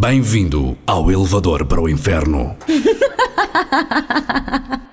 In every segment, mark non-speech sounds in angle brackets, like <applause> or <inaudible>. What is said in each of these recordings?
Bem-vindo ao elevador para o inferno. <laughs>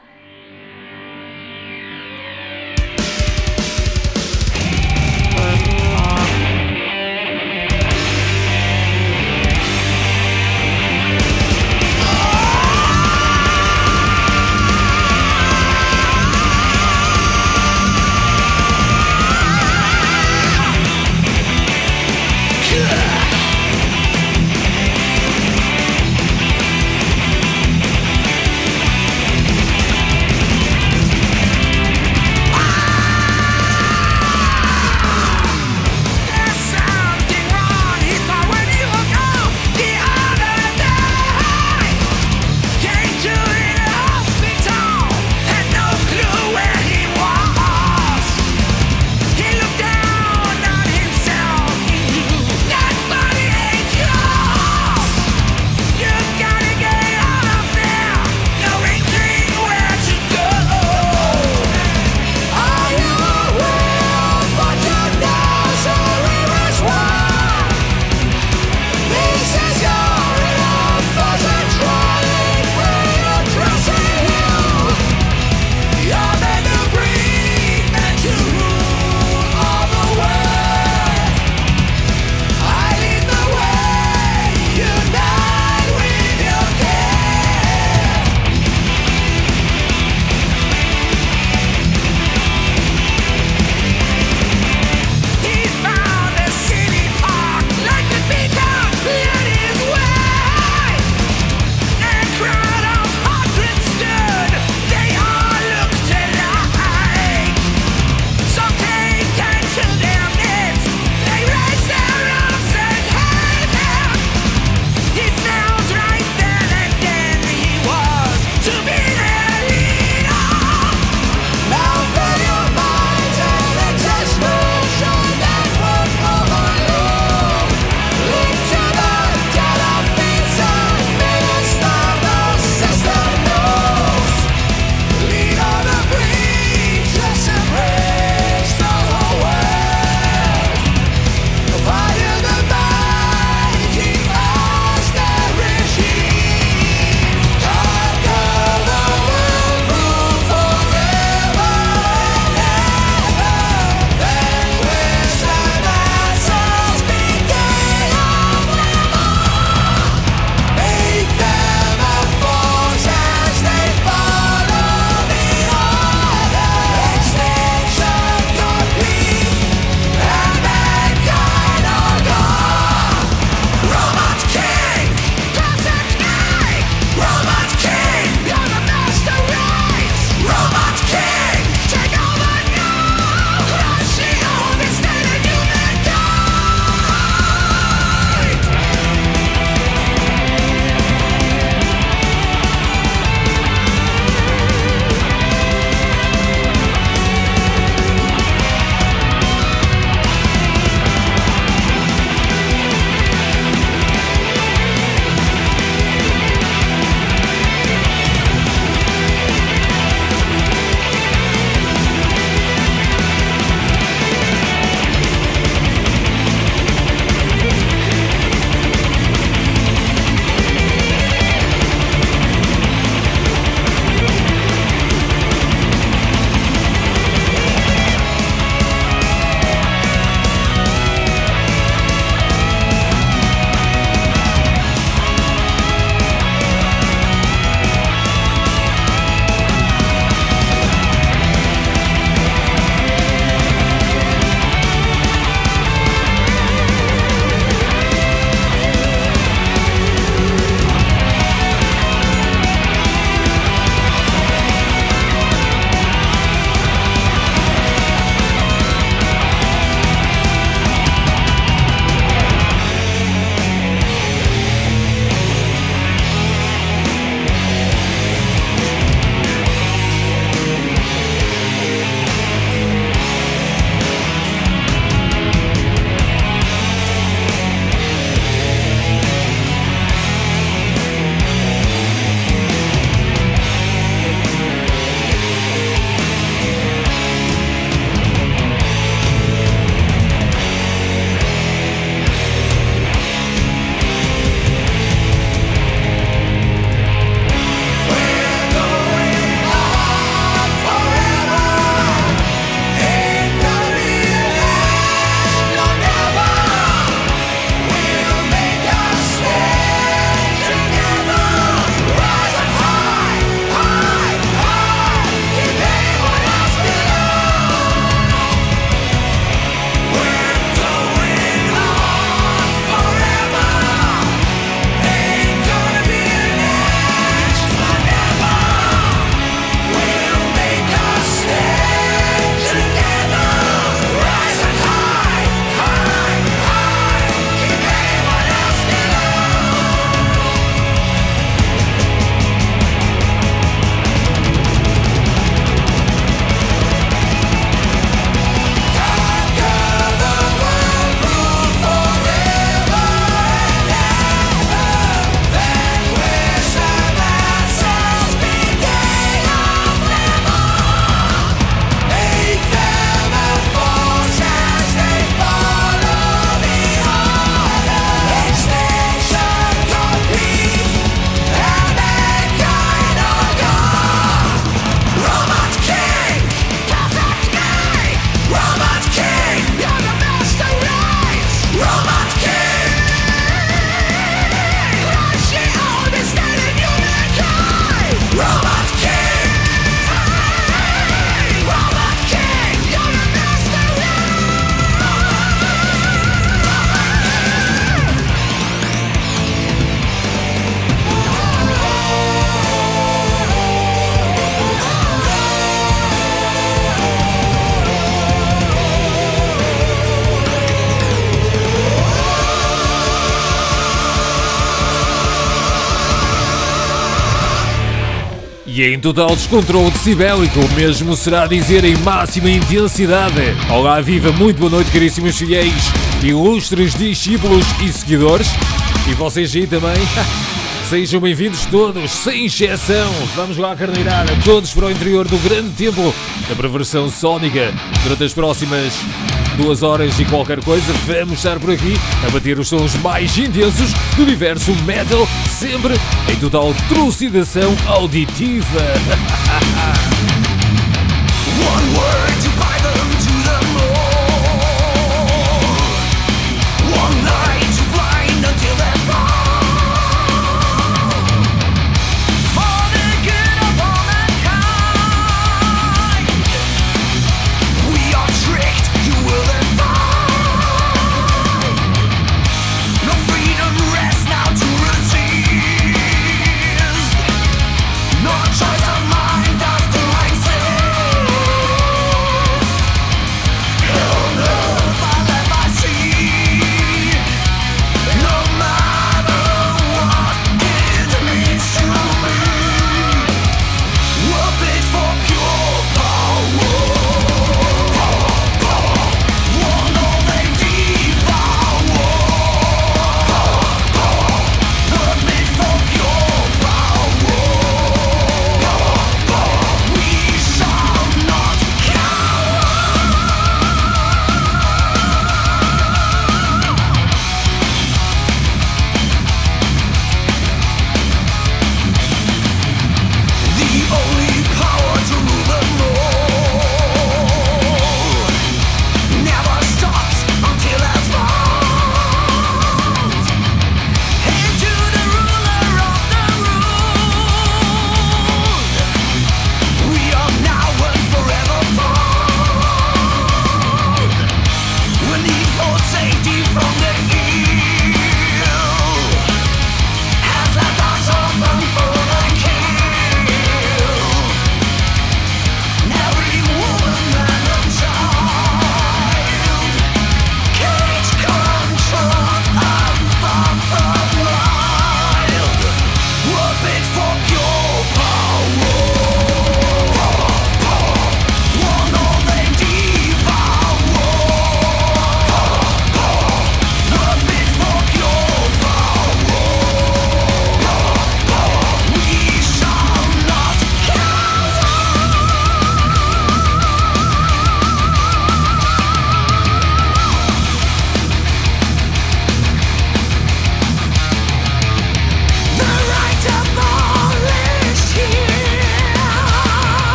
E em total descontrole decibélico, o mesmo será dizer em máxima intensidade. Olá, viva, muito boa noite, caríssimos fiéis, ilustres discípulos e seguidores. E vocês aí também. <laughs> Sejam bem-vindos todos, sem exceção. Vamos lá, carneirada, todos para o interior do grande templo da perversão sónica. Durante as próximas duas horas e qualquer coisa, vamos estar por aqui a bater os sons mais intensos do universo metal, sempre em total trucidação auditiva. <laughs> One word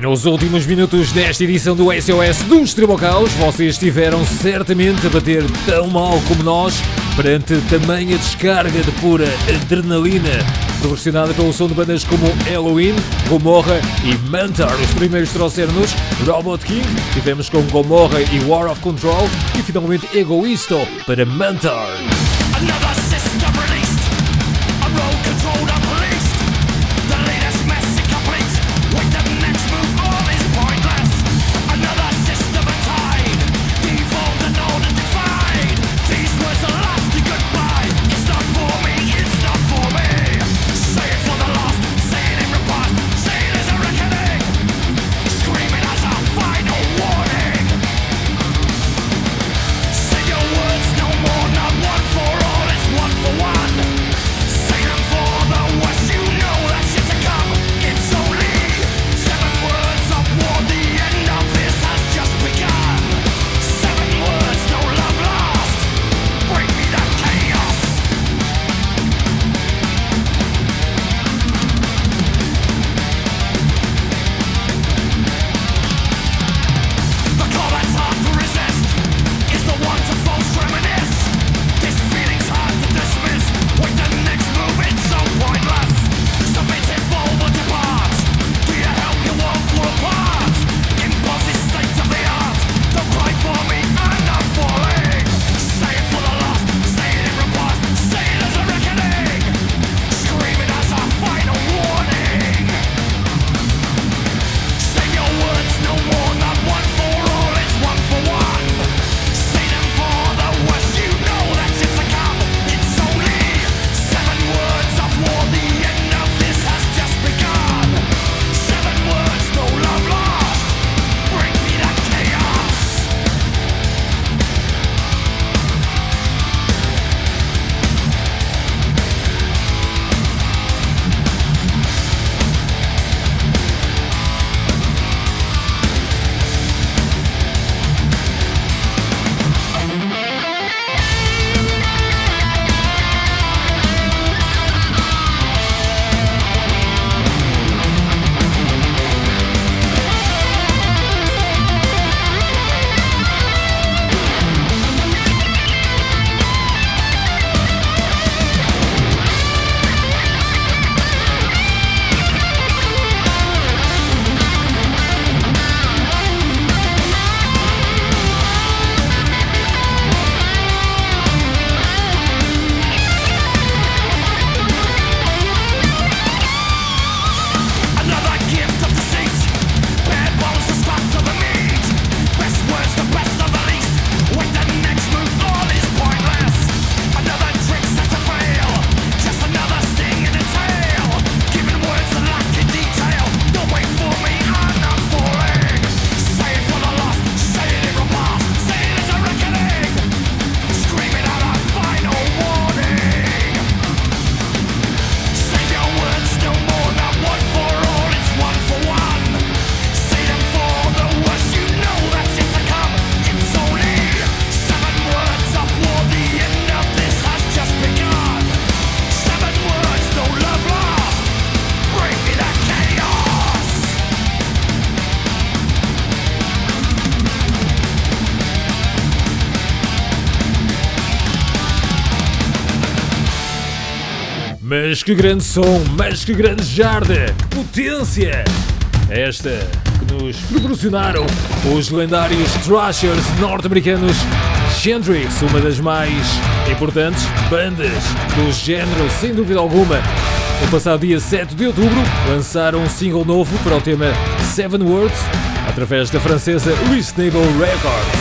nos últimos minutos desta edição do SOS dos Tribocaus, vocês estiveram certamente a bater tão mal como nós perante tamanha descarga de pura adrenalina proporcionada pelo som de bandas como Halloween, Gomorra e Mantar. Os primeiros trouxeram-nos Robot King, tivemos com Gomorra e War of Control e finalmente Egoisto para Mantar. Que grande som, mas que grande jarda, que potência! Esta que nos proporcionaram os lendários thrashers norte-americanos Hendrix, uma das mais importantes bandas do género, sem dúvida alguma. No passado dia 7 de outubro, lançaram um single novo para o tema Seven Words, através da francesa Reasonable Records.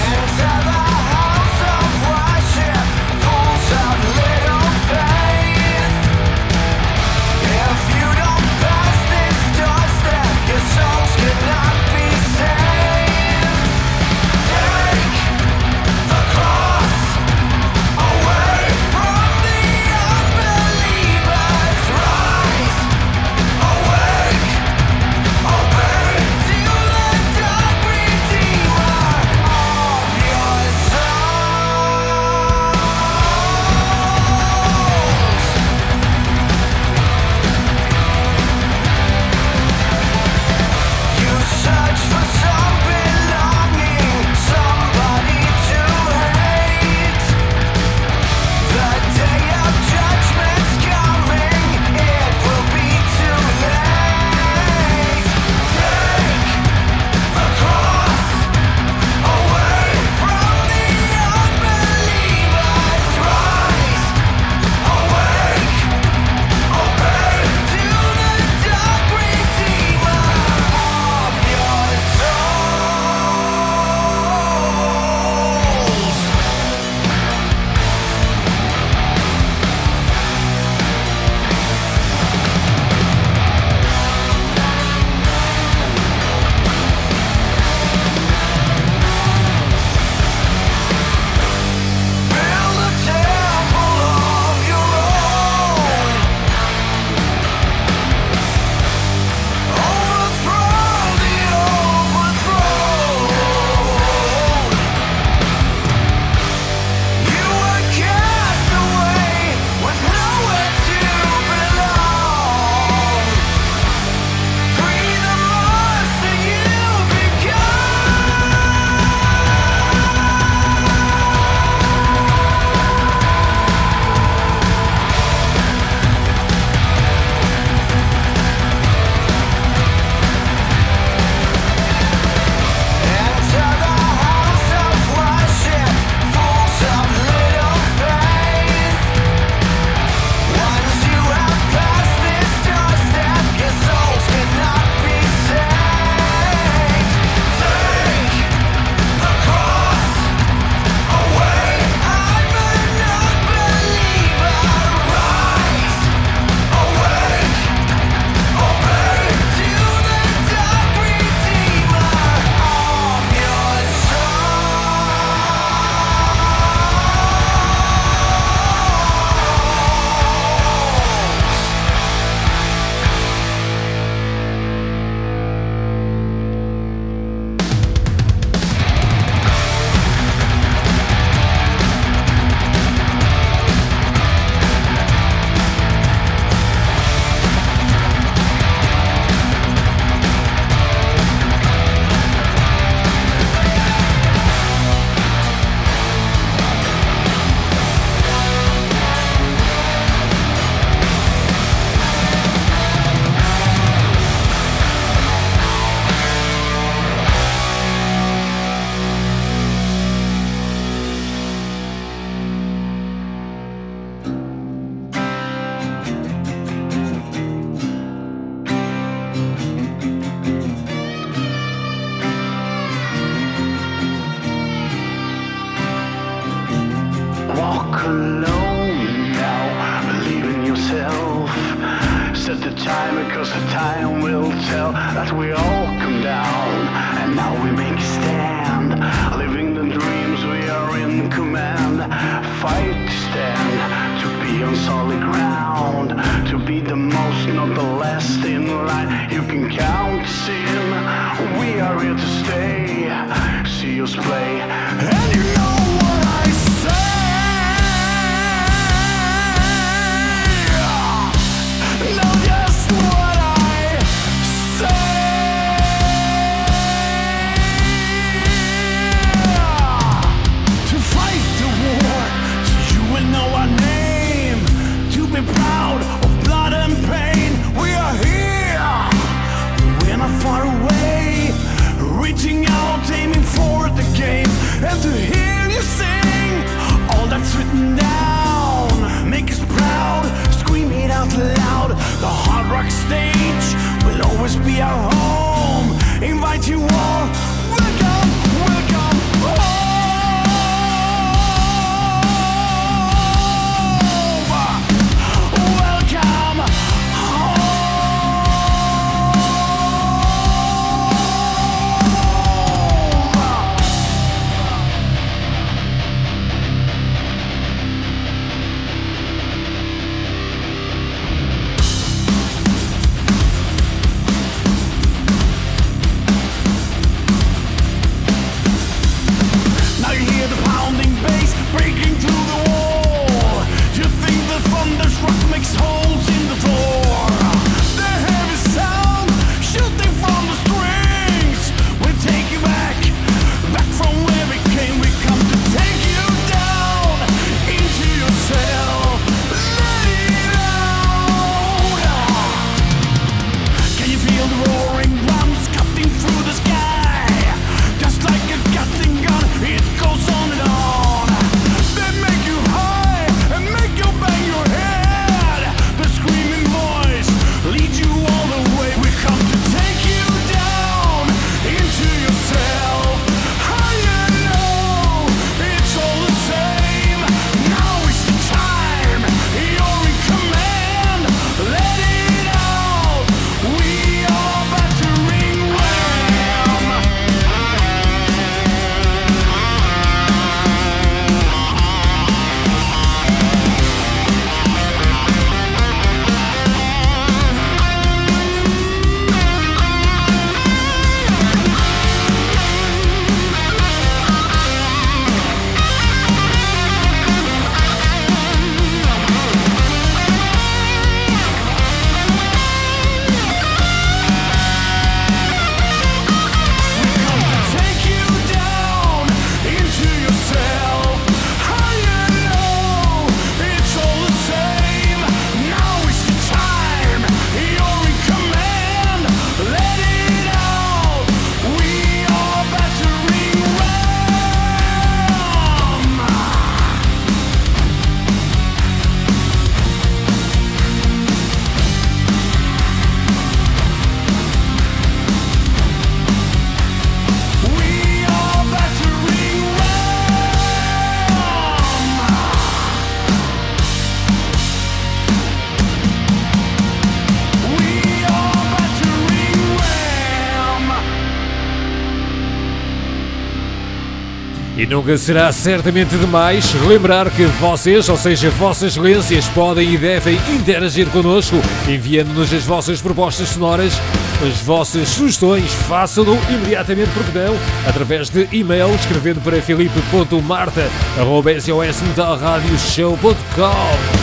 Nunca será certamente demais lembrar que vocês, ou seja, vossas excelências, podem e devem interagir connosco, enviando-nos as vossas propostas sonoras, as vossas sugestões. Façam-no imediatamente, porque não, através de e-mail, escrevendo para filipe.marta.sosmetalradioshow.com.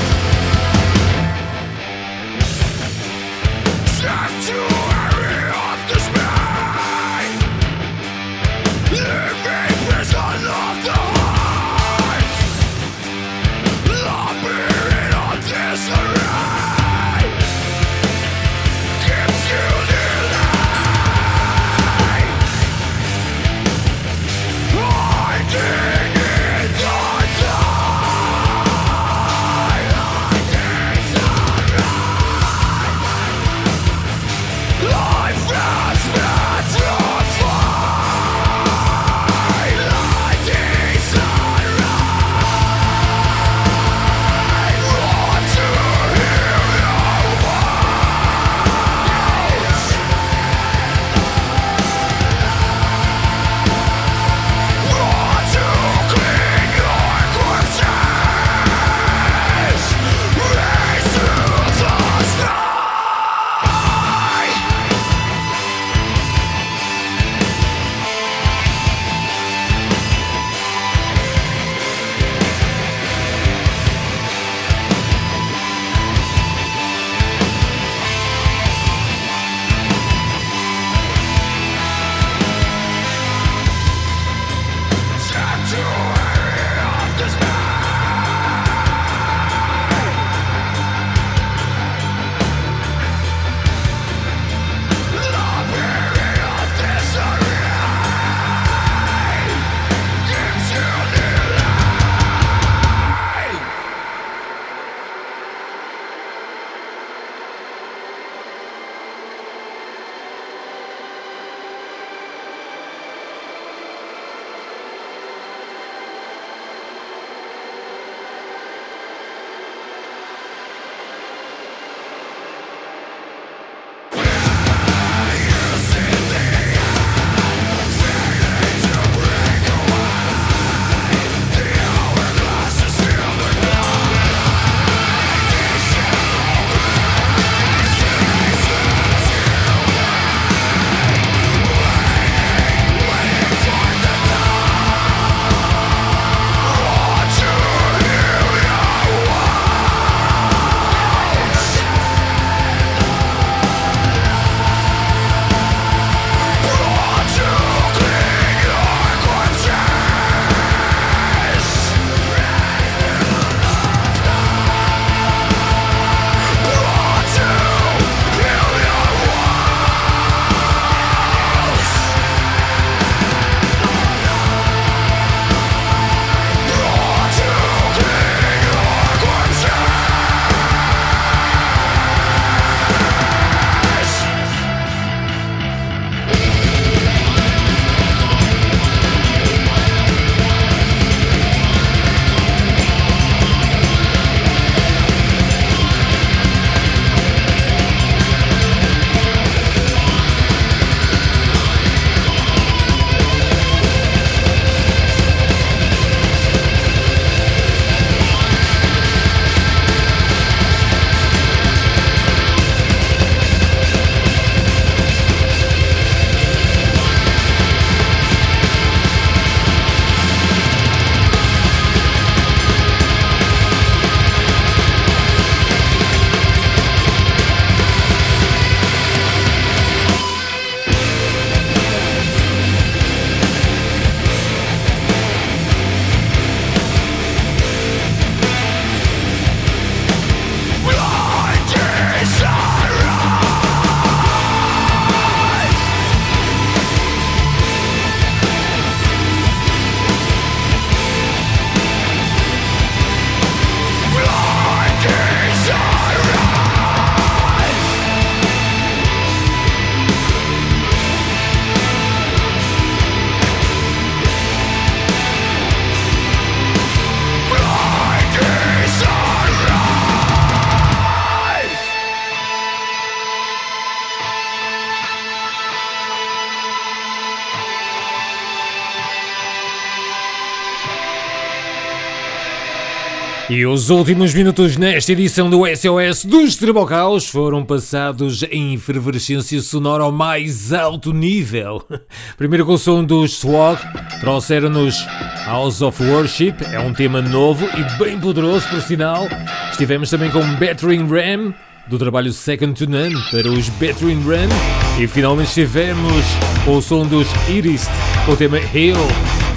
E os últimos minutos nesta edição do SOS dos Trebocaus foram passados em efervescência sonora ao mais alto nível. <laughs> Primeiro com o som dos Swag, trouxeram-nos House of Worship, é um tema novo e bem poderoso por sinal. Estivemos também com Battering Ram, do trabalho Second to None para os Battering Ram. E finalmente estivemos com o som dos Iris, o tema Hill.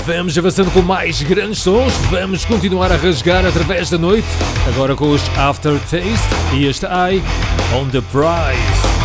Vamos avançando com mais grandes sons, vamos continuar a rasgar através da noite, agora com os Aftertaste e este Eye on the Prize.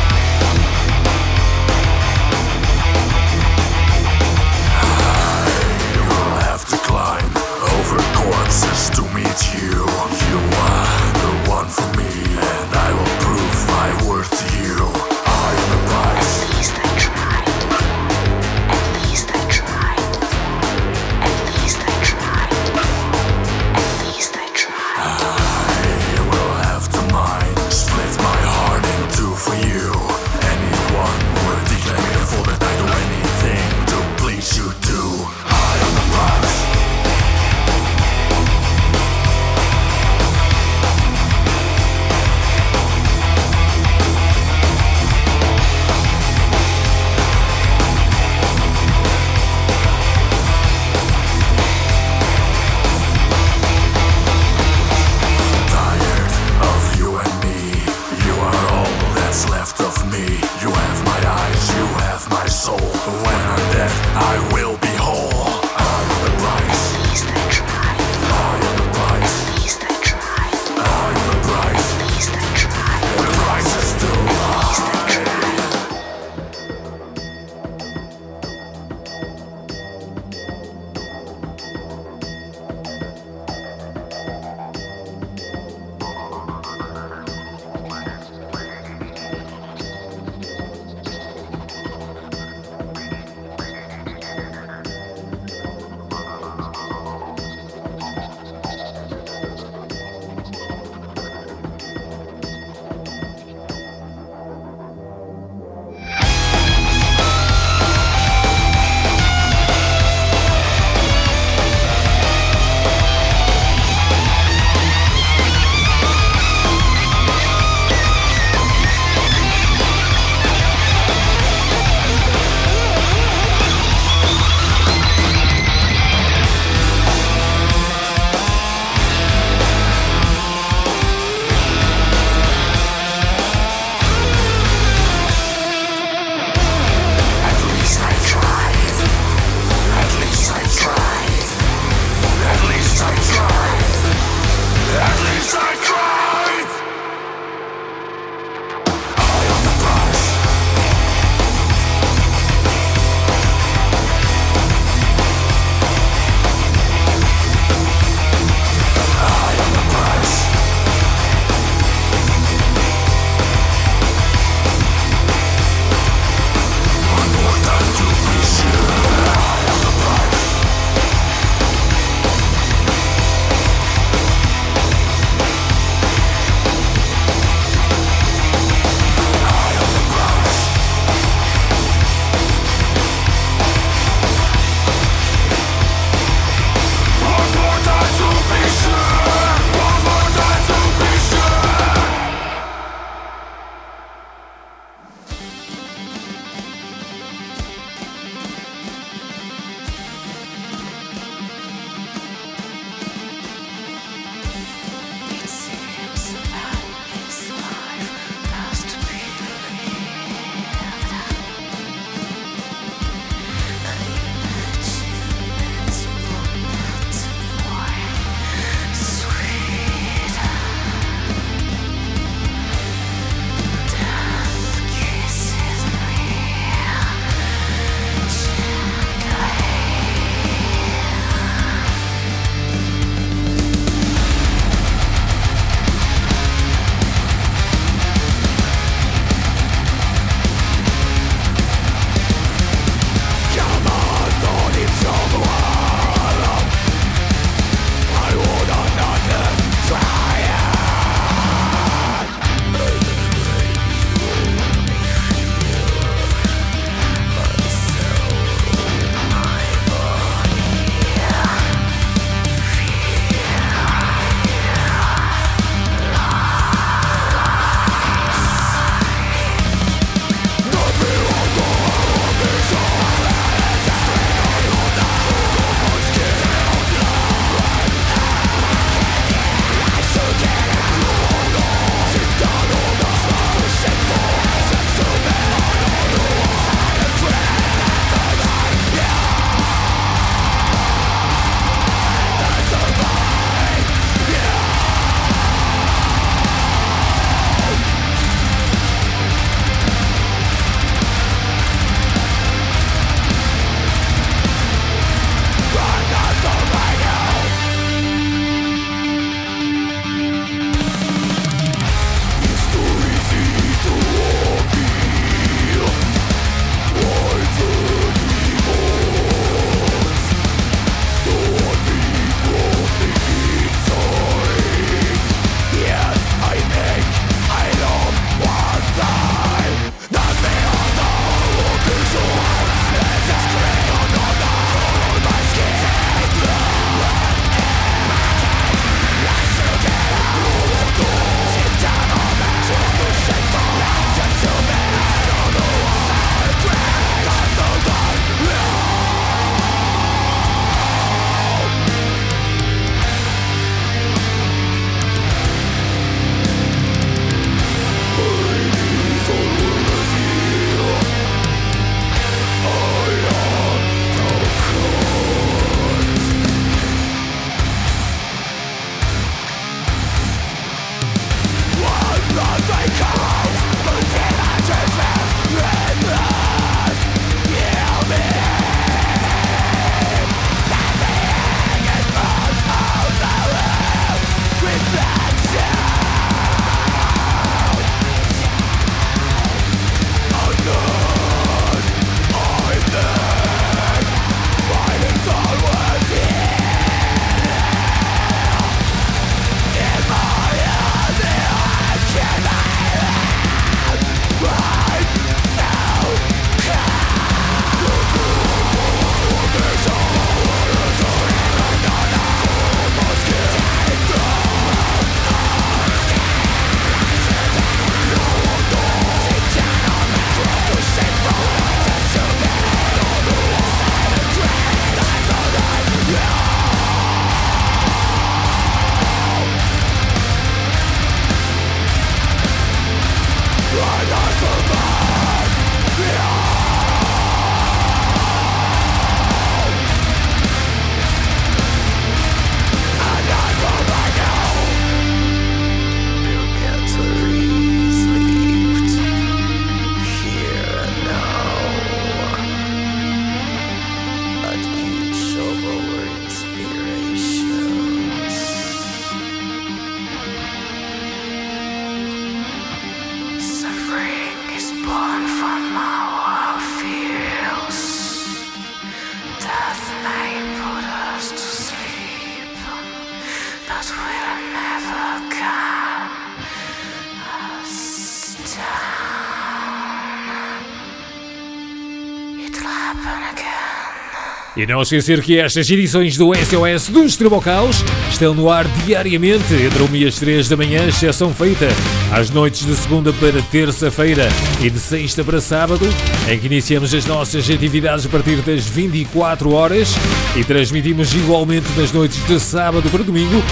E não esquecer que estas edições do SOS dos Tribocaus estão no ar diariamente entre 1 e as 3 da manhã, exceção feita às noites de segunda para terça-feira e de sexta para sábado, em que iniciamos as nossas atividades a partir das 24 horas e transmitimos igualmente nas noites de sábado para domingo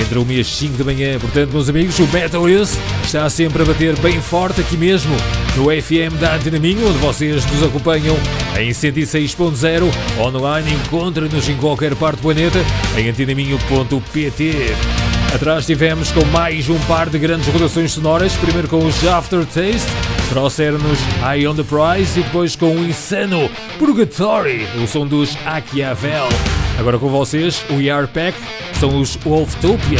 entre 1 e as 5 da manhã. Portanto, meus amigos, o Metal Is está sempre a bater bem forte aqui mesmo no FM da Antinaminho, onde vocês nos acompanham em 106.0 online. Encontra-nos em qualquer parte do planeta em antinaminho.pt. Atrás tivemos com mais um par de grandes rotações sonoras, primeiro com os Aftertaste, trouxeram-nos Eye on the Prize e depois com o insano Purgatory, o som dos Achiavel. Agora com vocês, o ER Pack são os Wolftopia.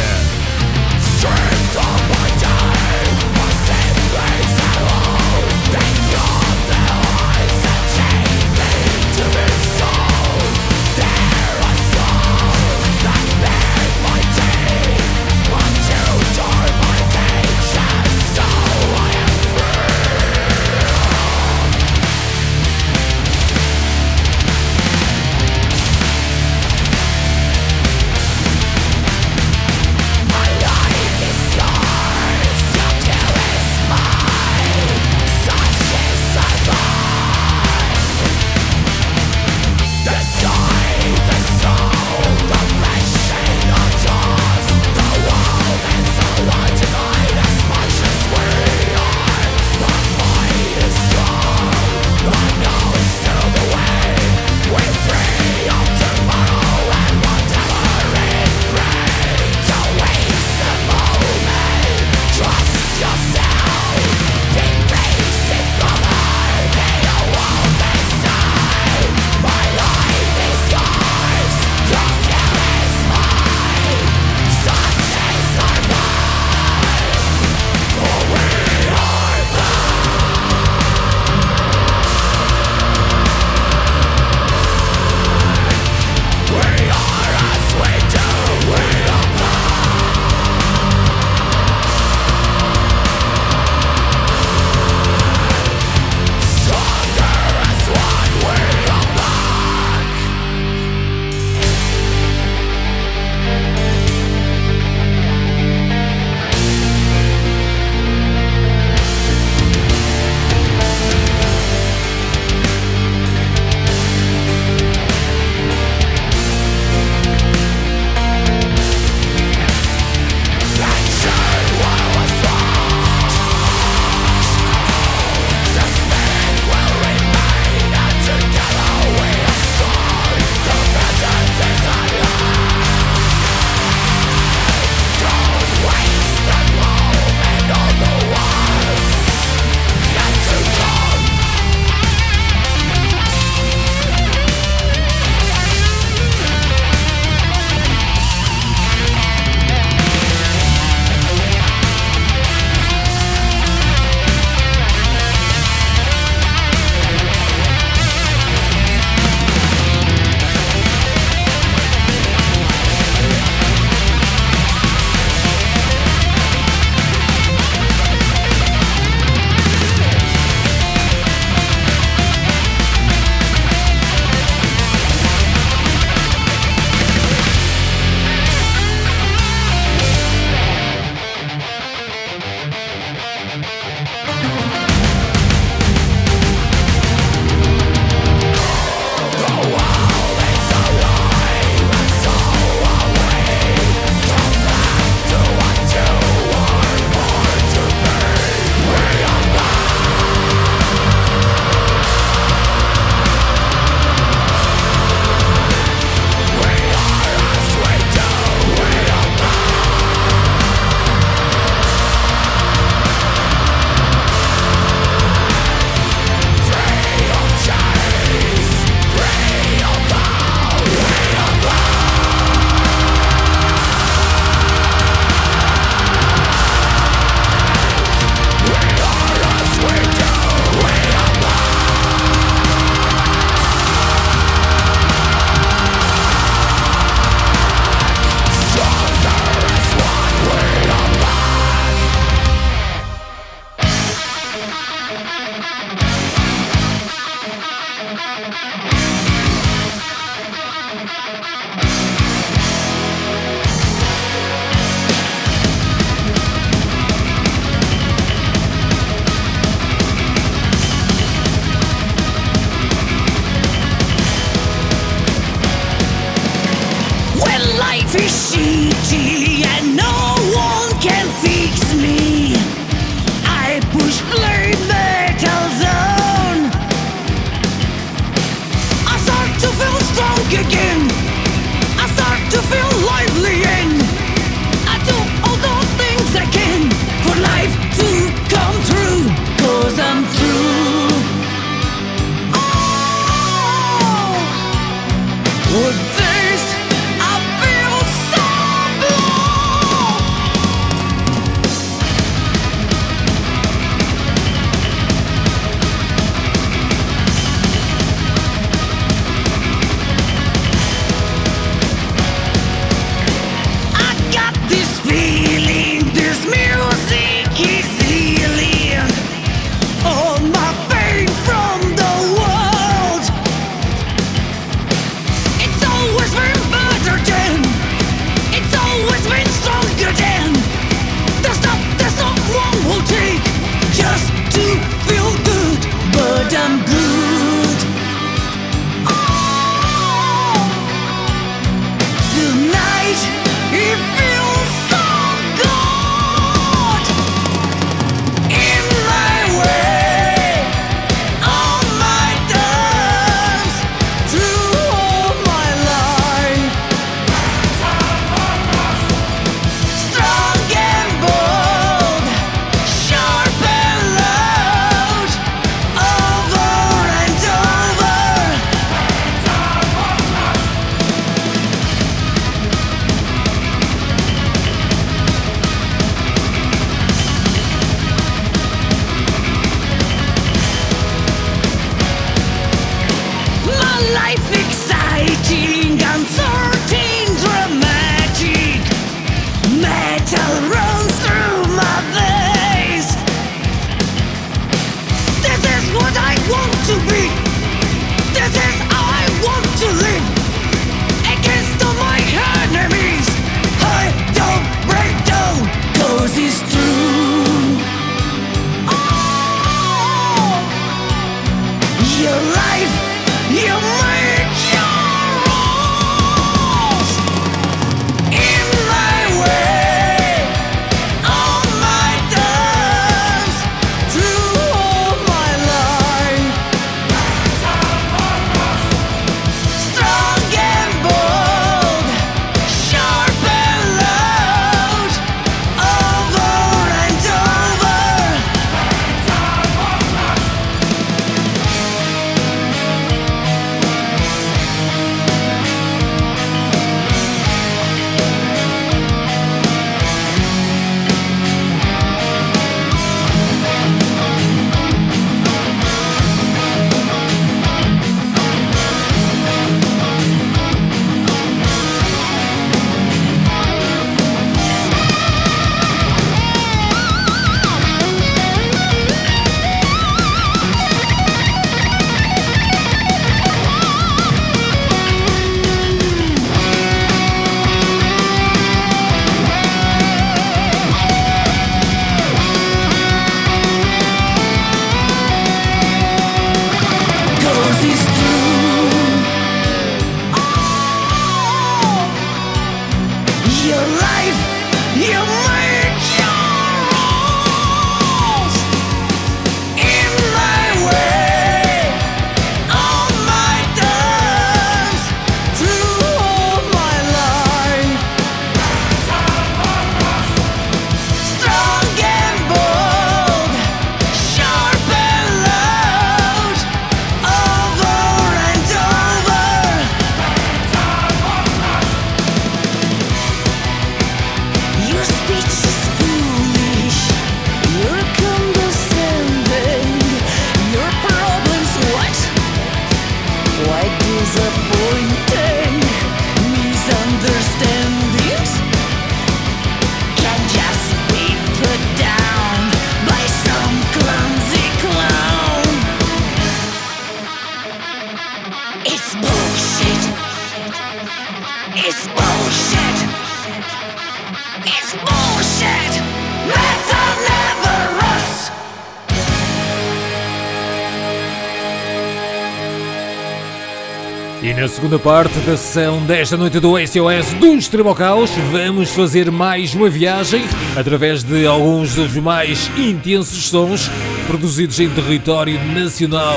Segunda parte da sessão desta noite do SOS do Extremo Caos, vamos fazer mais uma viagem através de alguns dos mais intensos sons produzidos em território nacional.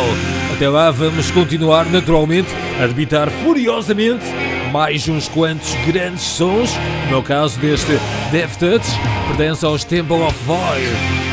Até lá vamos continuar naturalmente a debitar furiosamente mais uns quantos grandes sons, no caso deste Death Touch, pertence aos Temple of Fire.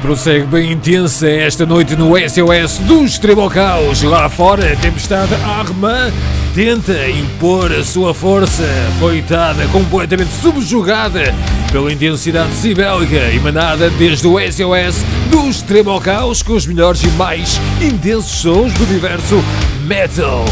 Prossegue bem intensa esta noite no SOS do Extremo Caos. Lá fora, a tempestade Armand tenta impor a sua força, coitada, completamente subjugada pela intensidade cibélica emanada desde o SOS do Extremo Caos com os melhores e mais intensos sons do universo metal.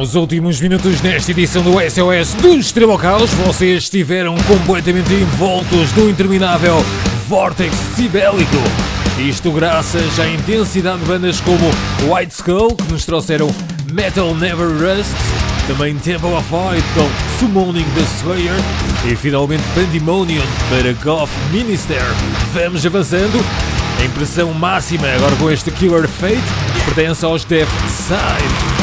Nos últimos minutos nesta edição do SOS dos Trebocaus, vocês estiveram completamente envoltos no interminável Vortex Sibélico. Isto graças à intensidade de bandas como White Skull, que nos trouxeram Metal Never Rust, também Temple of Void com Summoning the Slayer e finalmente Pandemonium para Goth Minister. Vamos avançando. A impressão máxima agora com este Killer Fate pertence aos Death Side.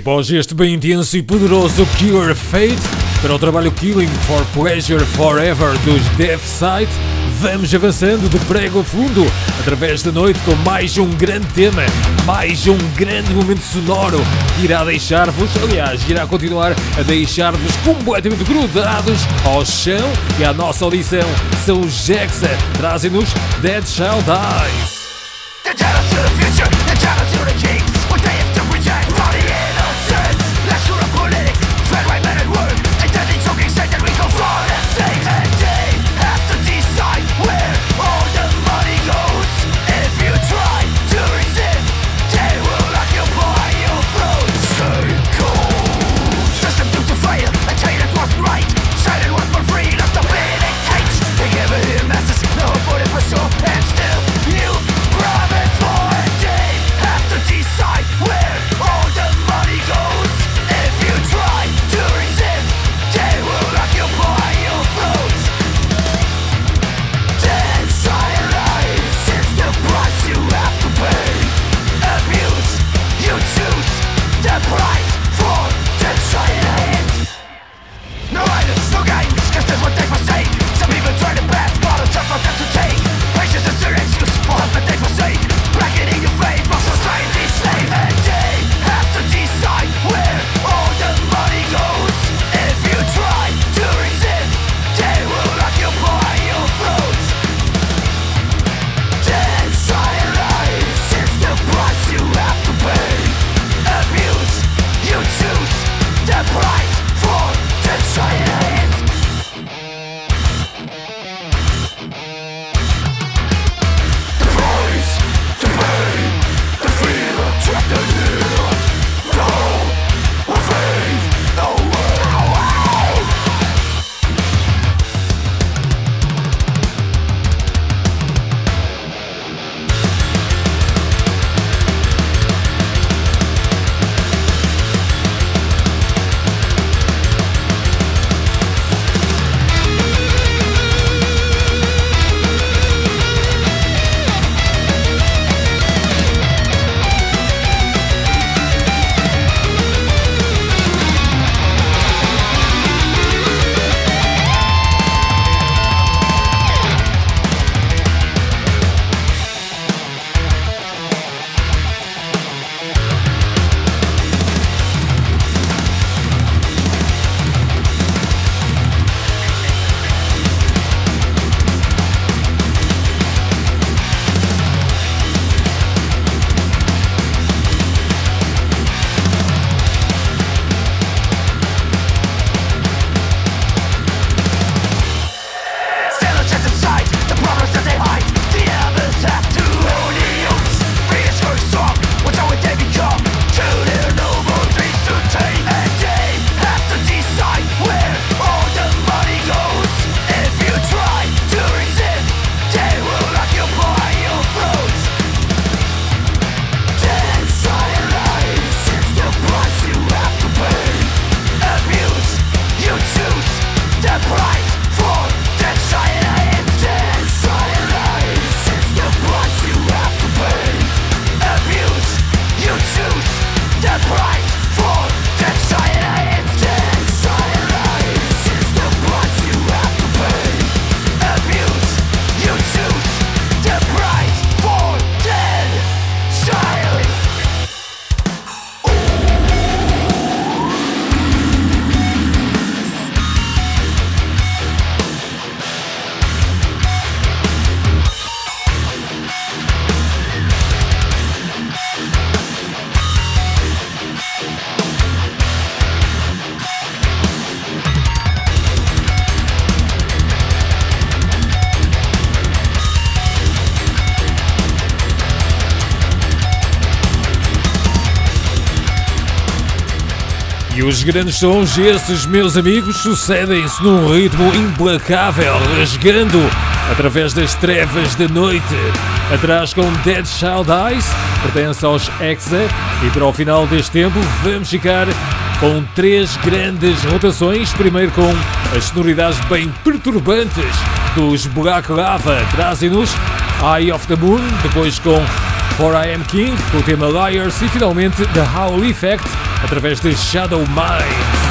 após este bem intenso e poderoso Cure Fate, para o trabalho Killing for Pleasure Forever dos Death vamos avançando de prego a fundo através da noite com mais um grande tema, mais um grande momento sonoro que irá deixar-vos, aliás, irá continuar a deixar-vos completamente grudados ao chão e à nossa audição. São os Jackson, trazem-nos Dead Shall Dies. The Os grandes sons, esses meus amigos, sucedem-se num ritmo implacável, rasgando através das trevas da noite. Atrás com Dead Child Eyes, pertence aos Exa, e para o final deste tempo vamos ficar com três grandes rotações. Primeiro com as sonoridades bem perturbantes dos Black Lava, trazem-nos Eye of the Moon, depois com For I Am King, o tema Liars e finalmente The Howl Effect, através de Shadow Mind.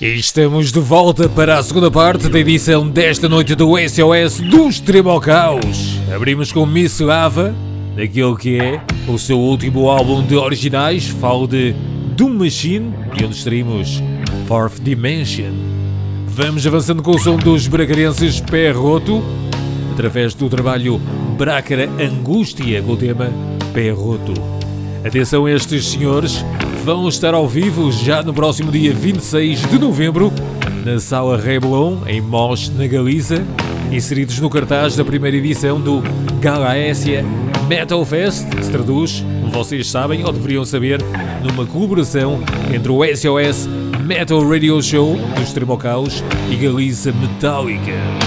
E estamos de volta para a segunda parte da edição desta noite do SOS do Extremo ao Caos. Abrimos com Miss Lava, daquele que é o seu último álbum de originais, falo de Doom Machine e onde estaremos Fourth Dimension. Vamos avançando com o som dos bracarenses Pé Roto, através do trabalho Brácara Angústia com o tema Pé Roto. Atenção a estes senhores, vão estar ao vivo já no próximo dia 26 de novembro na Sala Reblon, em Mos, na Galiza, inseridos no cartaz da primeira edição do Galaésia Metal Fest, se traduz, vocês sabem ou deveriam saber, numa colaboração entre o SOS Metal Radio Show do Extremo e Galiza Metallica.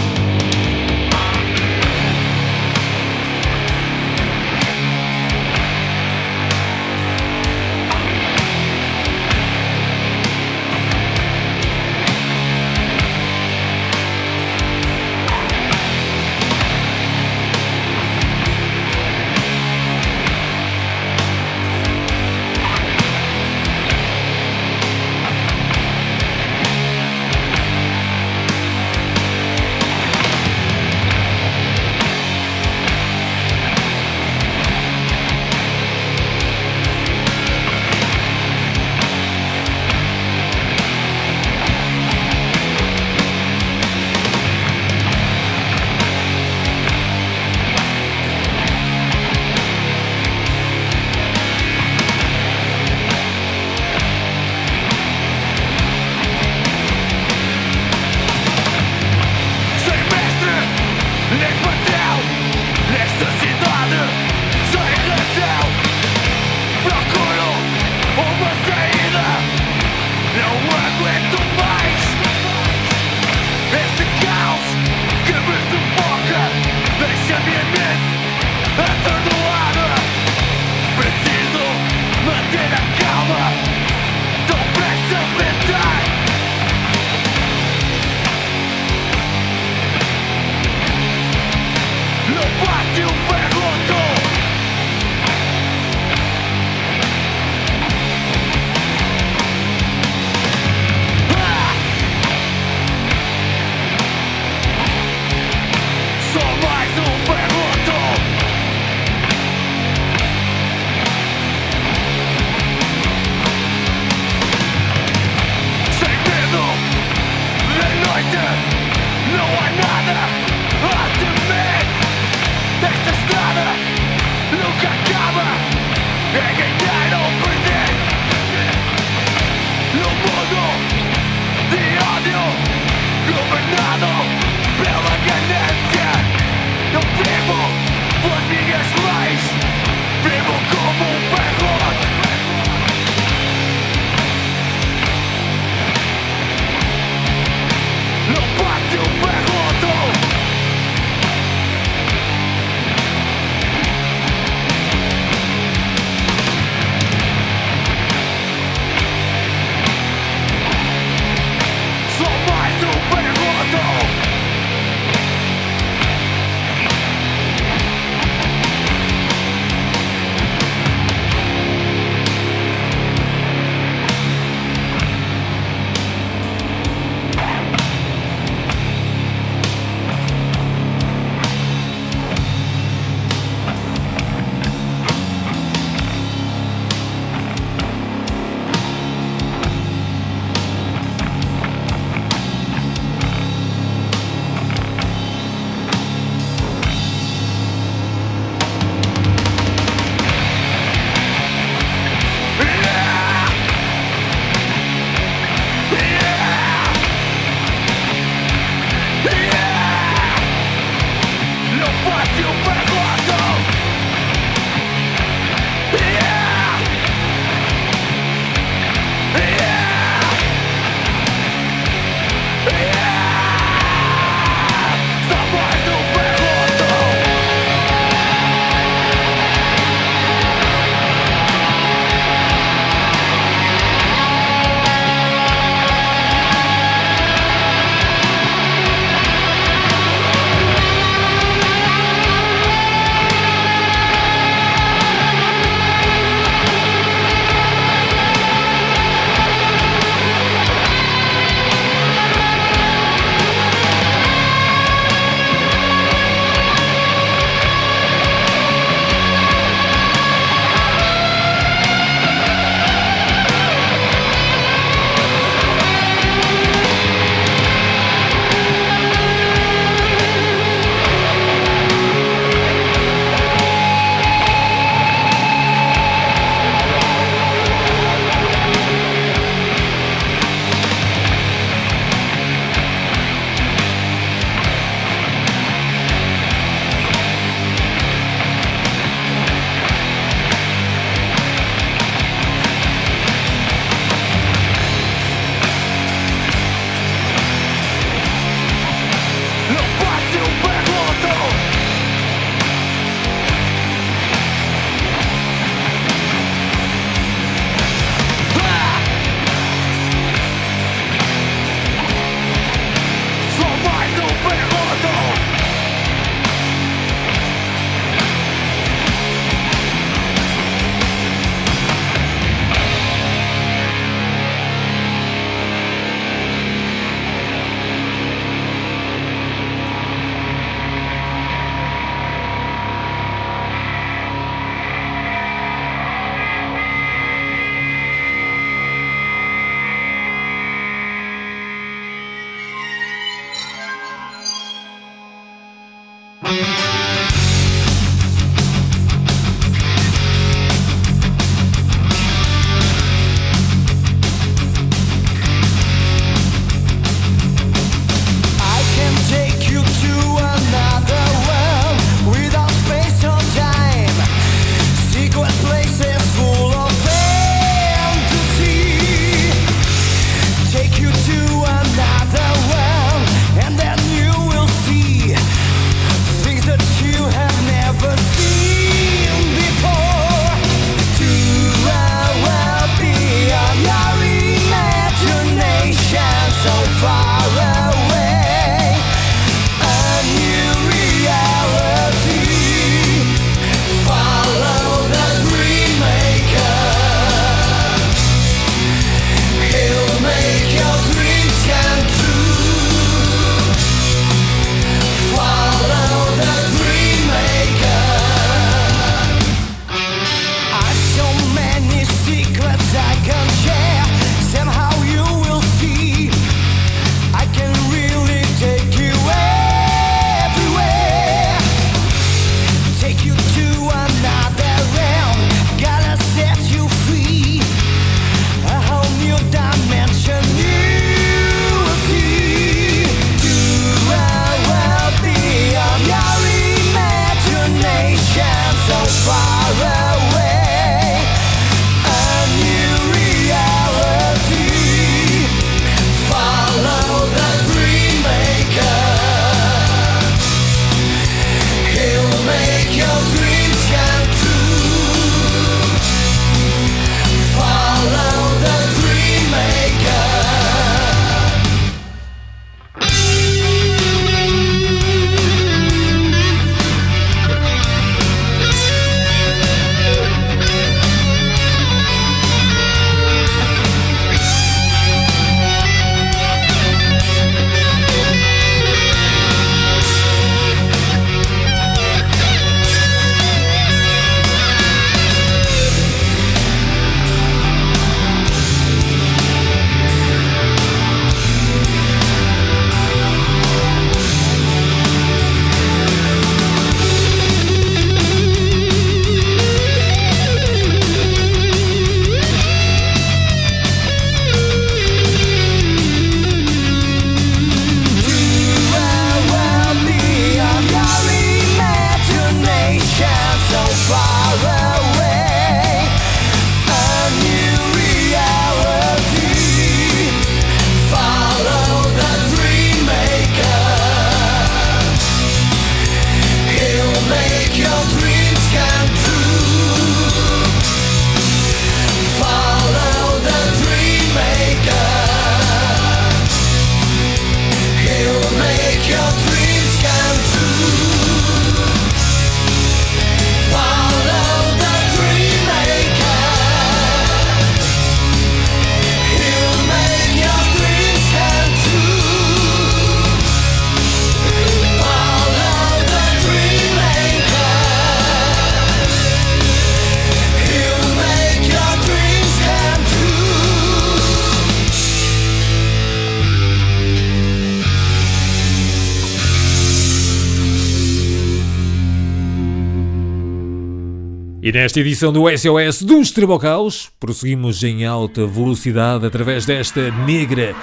Nesta edição do SOS dos Tribocaus, prosseguimos em alta velocidade através desta negra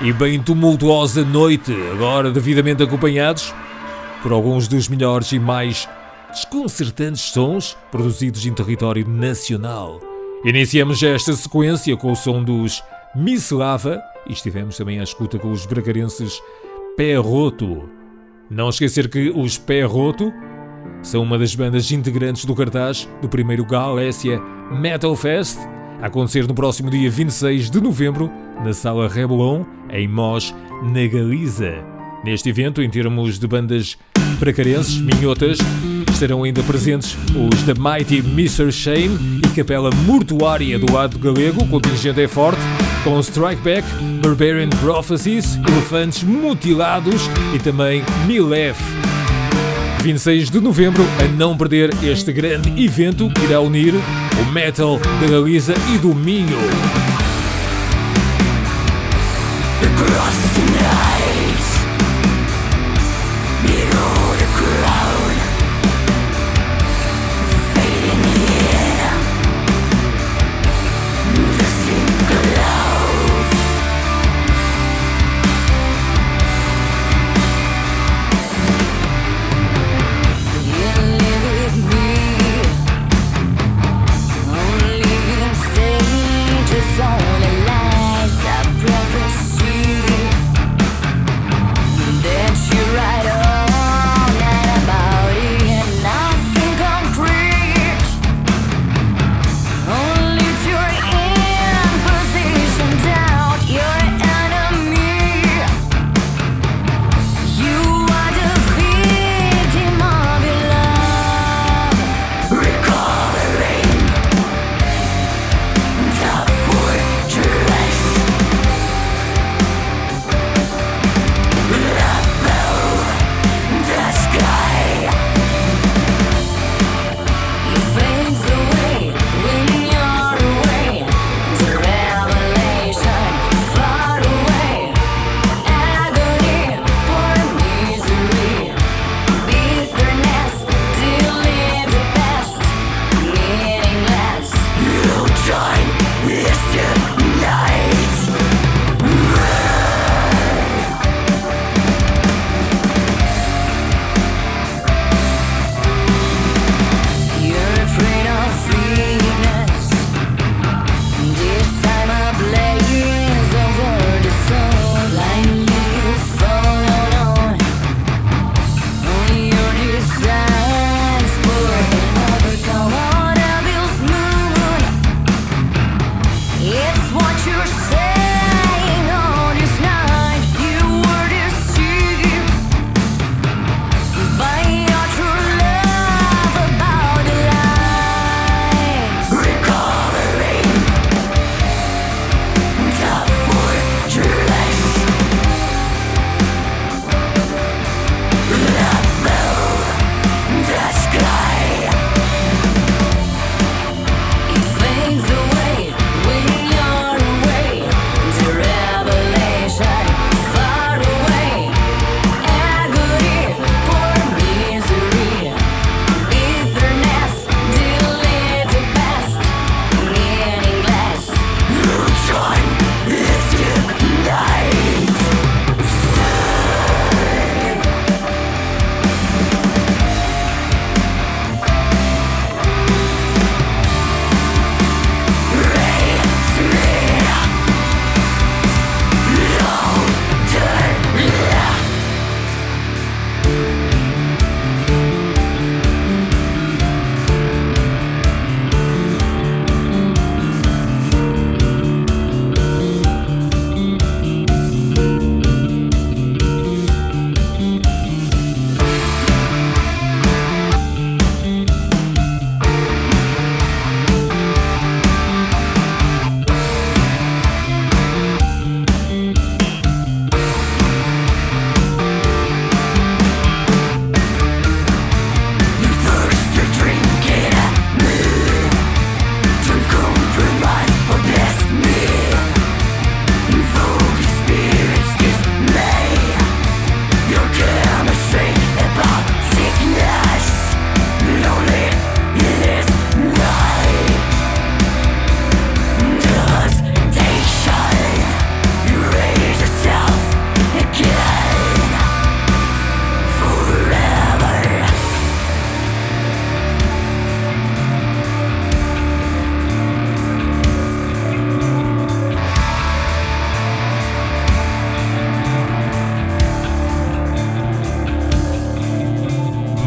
e bem tumultuosa noite, agora devidamente acompanhados por alguns dos melhores e mais desconcertantes sons produzidos em território nacional. Iniciamos esta sequência com o som dos Miss Lava e estivemos também à escuta com os bragarenses Pé Roto. Não esquecer que os Pé Roto são uma das bandas integrantes do cartaz do primeiro Galécia Metal Fest, a acontecer no próximo dia 26 de novembro, na Sala Rebelon, em Mos, na Galiza. Neste evento, em termos de bandas bracarenses, minhotas, estarão ainda presentes os The Mighty Mr. Shame e Capela Mortuária do lado galego, o contingente é forte, com Strike Back, Barbarian Prophecies, Elefantes Mutilados e também Milef. 26 de novembro, a não perder este grande evento que irá unir o metal da Galiza e do Minho.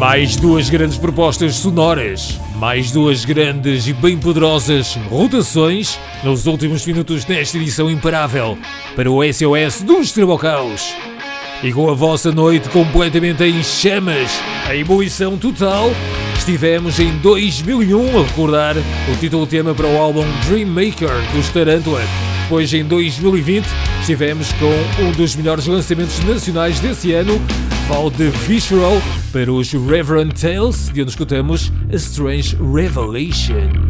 Mais duas grandes propostas sonoras, mais duas grandes e bem poderosas rotações nos últimos minutos desta edição imparável para o SOS dos Tribocaus. E com a vossa noite completamente em chamas, a ebulição total, estivemos em 2001 a recordar o título tema para o álbum Dream Maker dos Tarantula. Depois, em 2020, estivemos com um dos melhores lançamentos nacionais desse ano, falo de Visceral, para os Reverend Tales, de onde escutamos A Strange Revelation.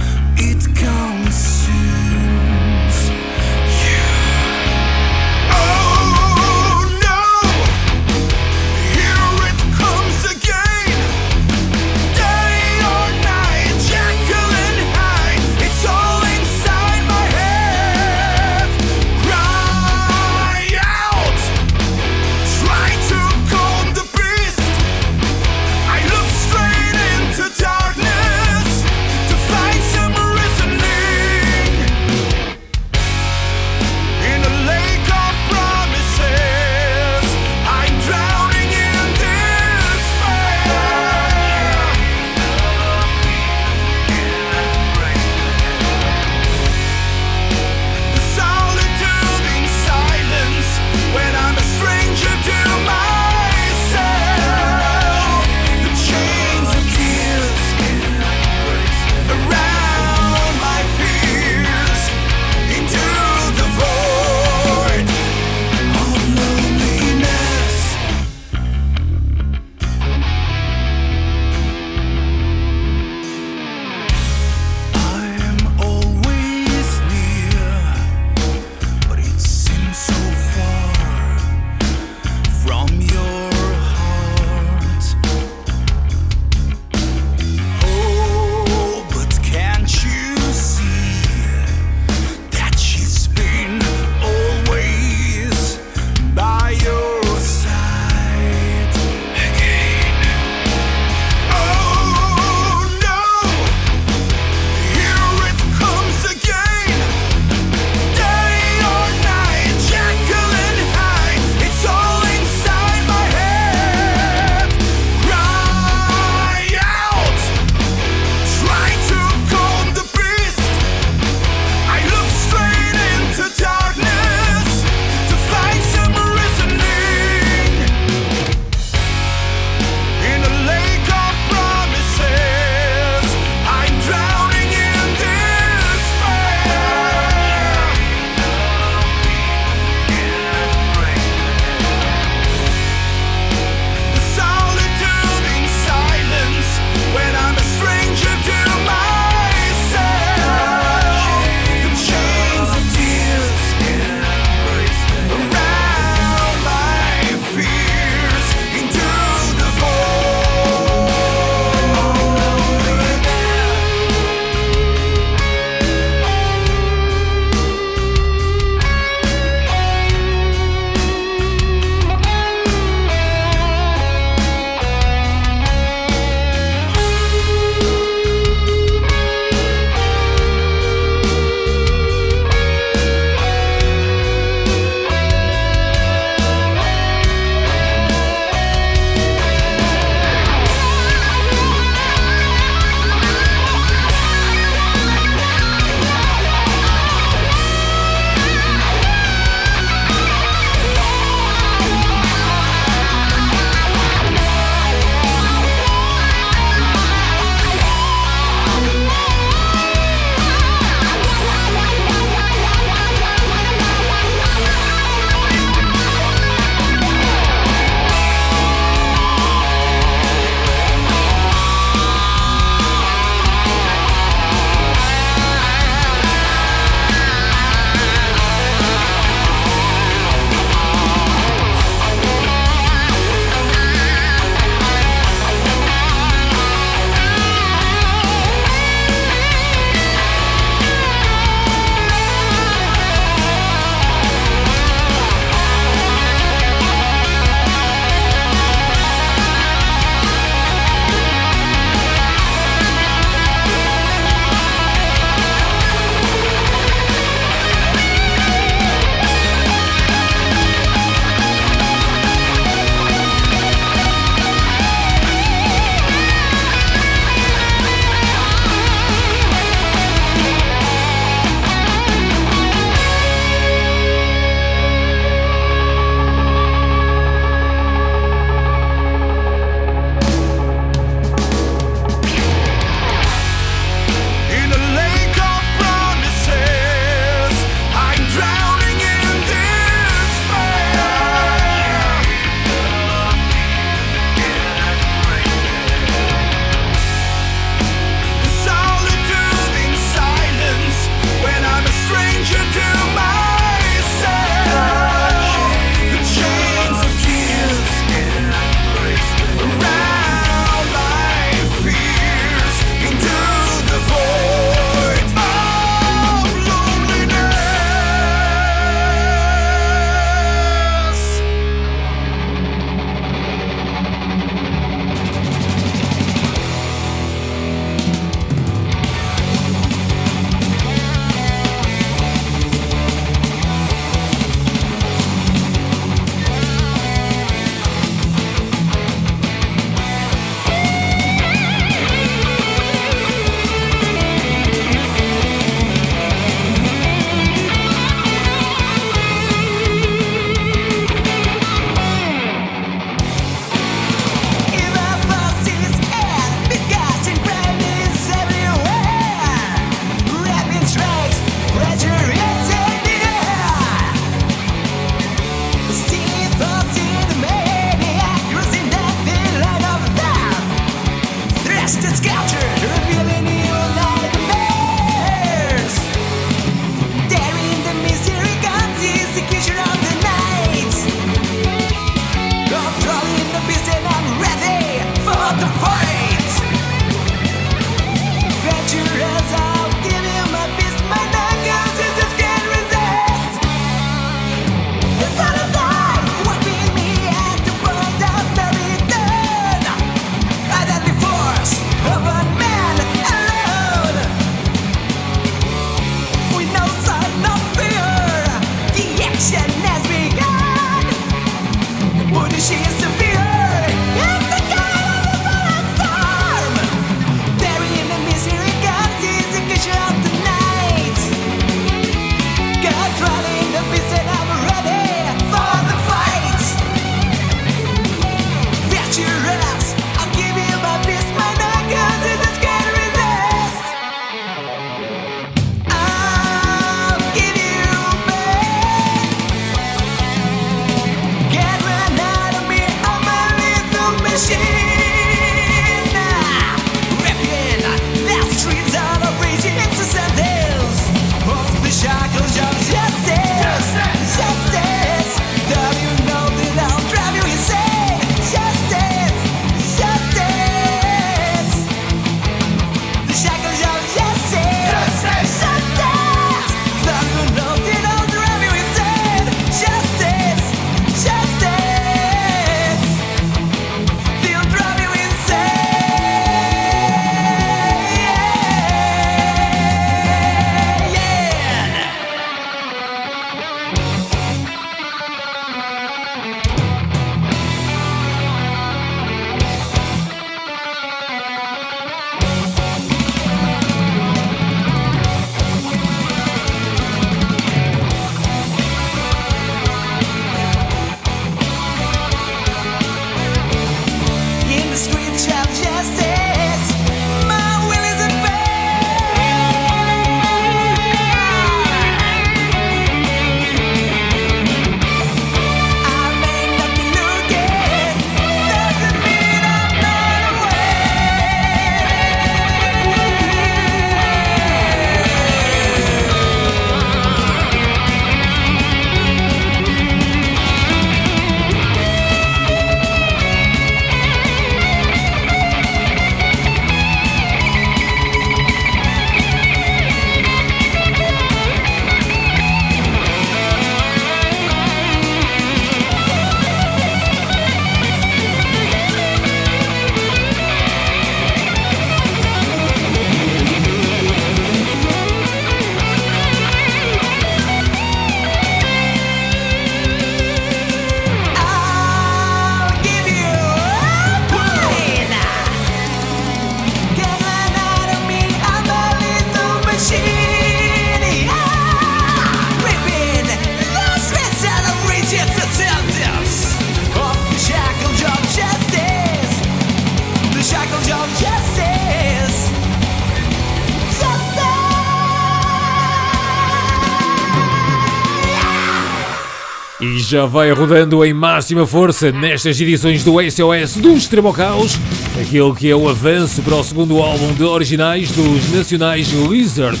já vai rodando em máxima força nestas edições do SOS do Extremo Caos, aquele que é o avanço para o segundo álbum de originais dos nacionais Lizard.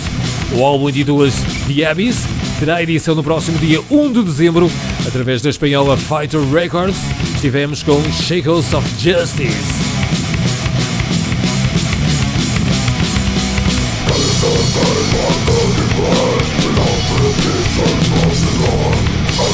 O álbum intitula-se The Abyss, terá edição no próximo dia 1 de dezembro, através da espanhola Fighter Records. Estivemos com Shakers of Justice. Lord.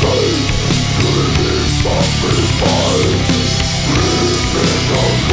Stay, good is not be fine. Living on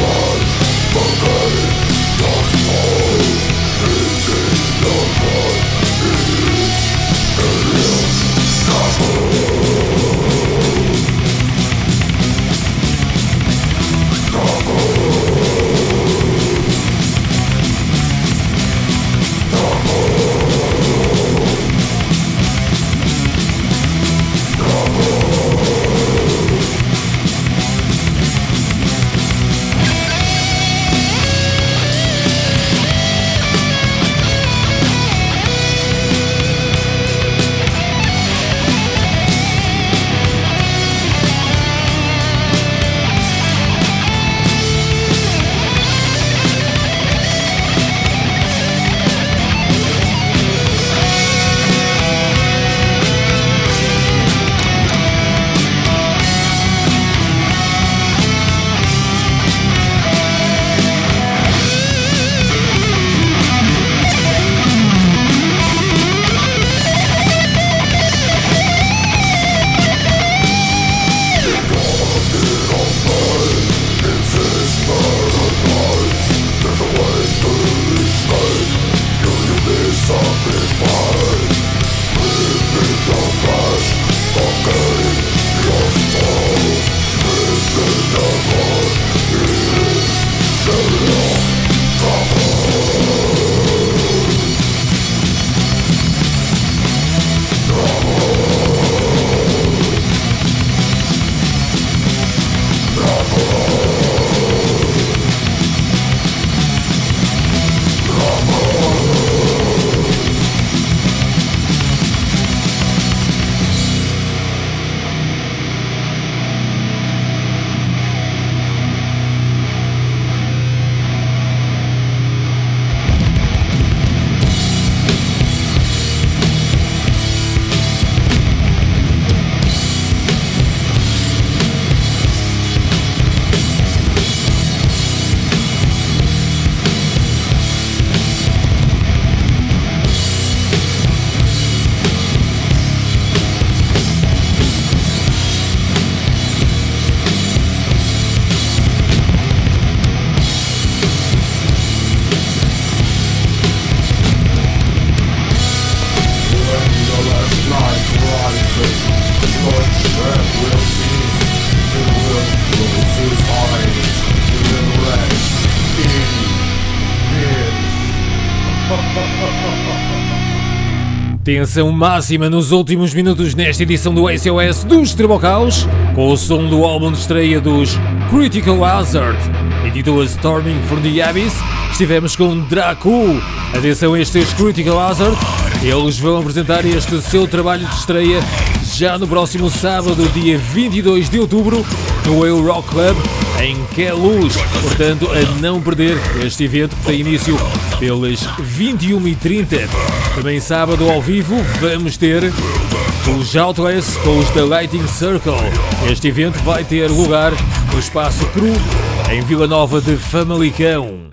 Tensão máxima nos últimos minutos nesta edição do SOS dos Tribocaus, com o som do álbum de estreia dos Critical Hazard, editou a Storming from the Abyss. Estivemos com Draco. Atenção a estes Critical Hazard, eles vão apresentar este seu trabalho de estreia já no próximo sábado, dia 22 de outubro, no Eu Rock Club em Queluz. Portanto, a não perder este evento que tem início pelas 21h30. Também sábado ao vivo vamos ter os Outless com os The Lighting Circle. Este evento vai ter lugar no Espaço Cru, em Vila Nova de Famalicão.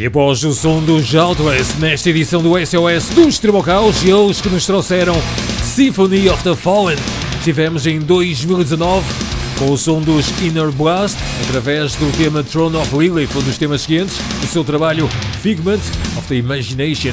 E após o som do Jaltwest nesta edição do SOS dos Tribocaus, eles que nos trouxeram Symphony of the Fallen, estivemos em 2019 com o som dos Inner Blast, através do tema Throne of Lilith, um dos temas seguintes do seu trabalho Figment of the Imagination.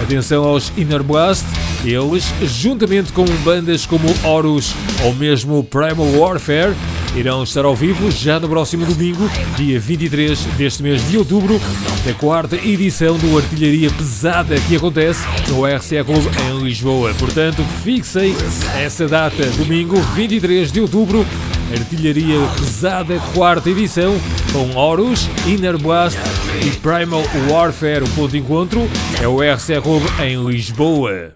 Atenção aos Inner Blast, eles, juntamente com bandas como Horus ou mesmo Primal Warfare, irão estar ao vivo já no próximo domingo, dia 23 deste mês de outubro, na quarta edição do Artilharia Pesada que acontece no RCA Club em Lisboa. Portanto, fixem essa data, domingo 23 de outubro, Artilharia Pesada, quarta edição, com Horus, Inner Blast e Primal Warfare. O ponto de encontro é o RCA Club em Lisboa.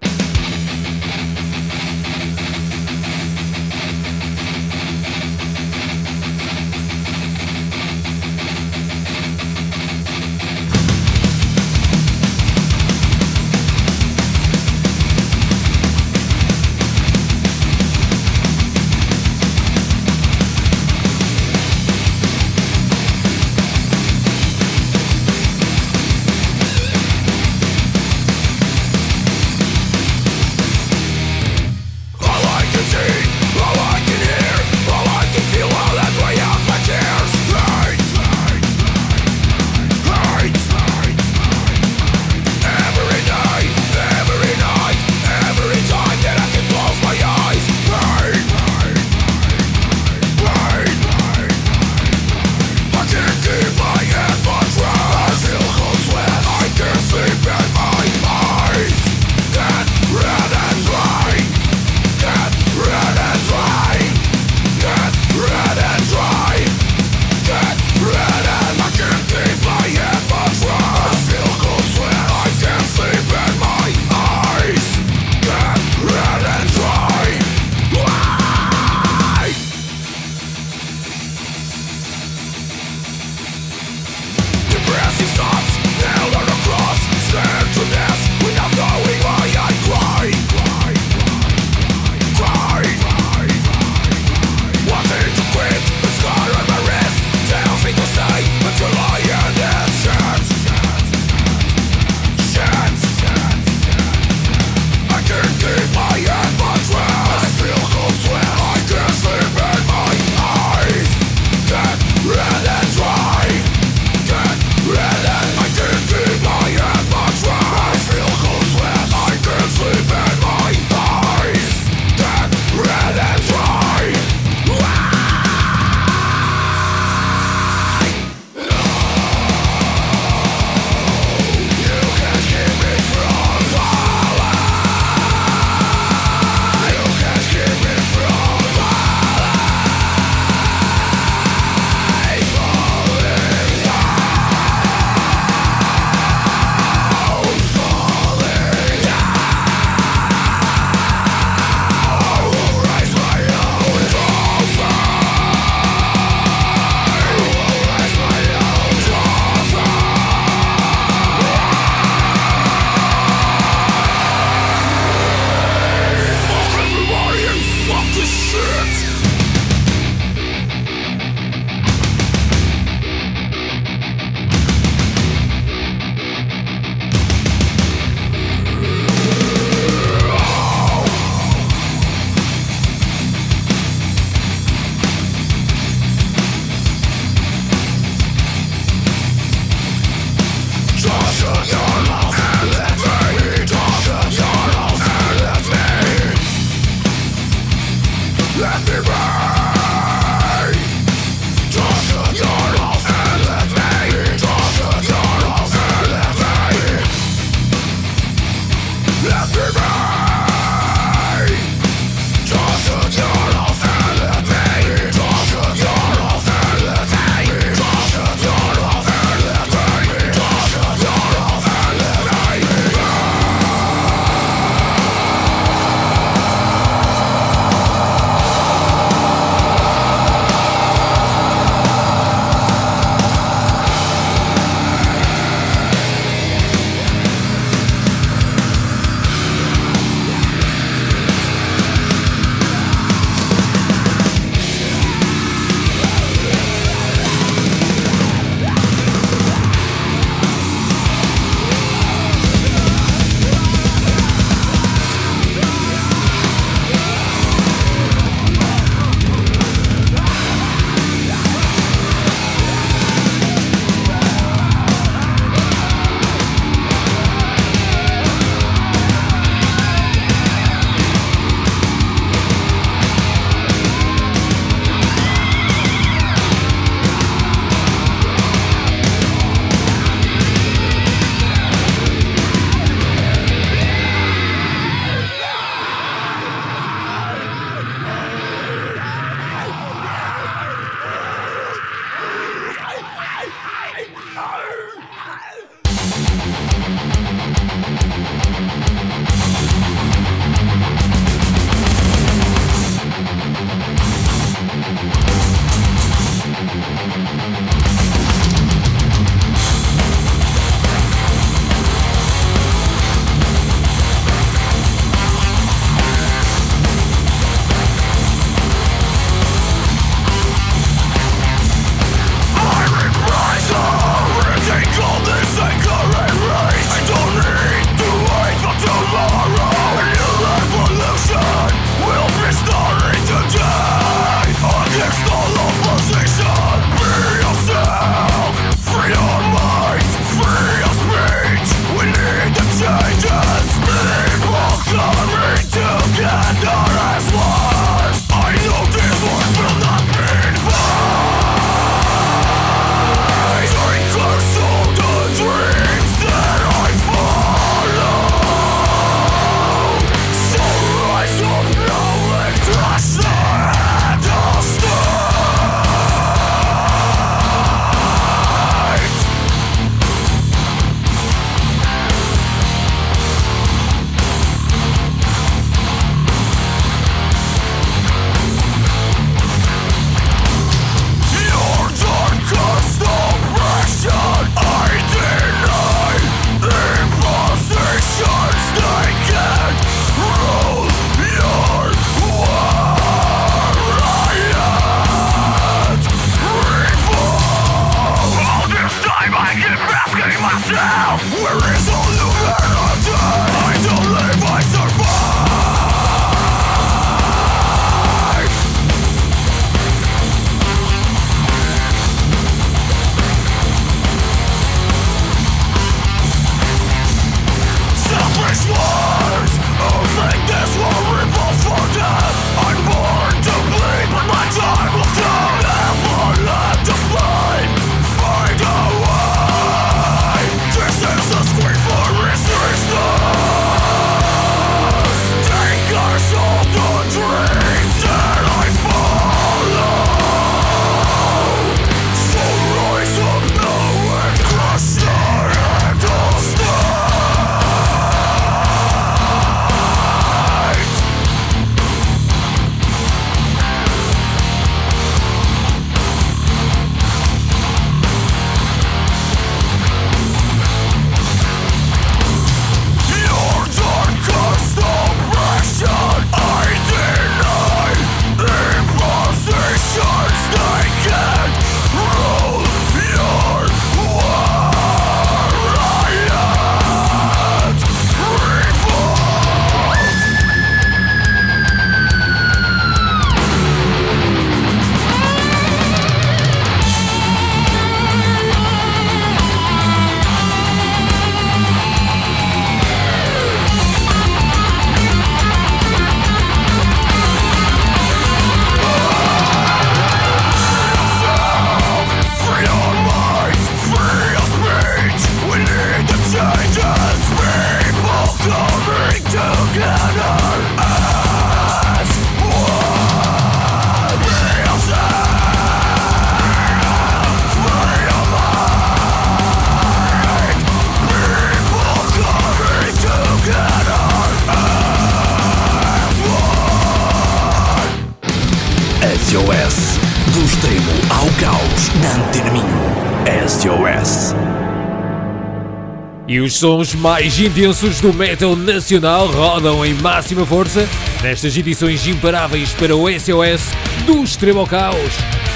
E os sons mais intensos do metal nacional rodam em máxima força nestas edições imparáveis para o SOS do extremo ao caos.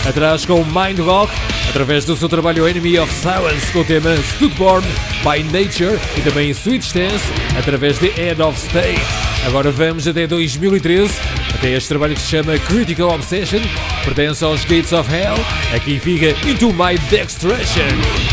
Atrás com Mind Rock, através do seu trabalho Enemy of Silence com o tema Studborn by Nature e também Sweet Stance através de Head of State. Agora vamos até 2013, até este trabalho que se chama Critical Obsession, pertence aos Gates of Hell, aqui fica Into My Dextration.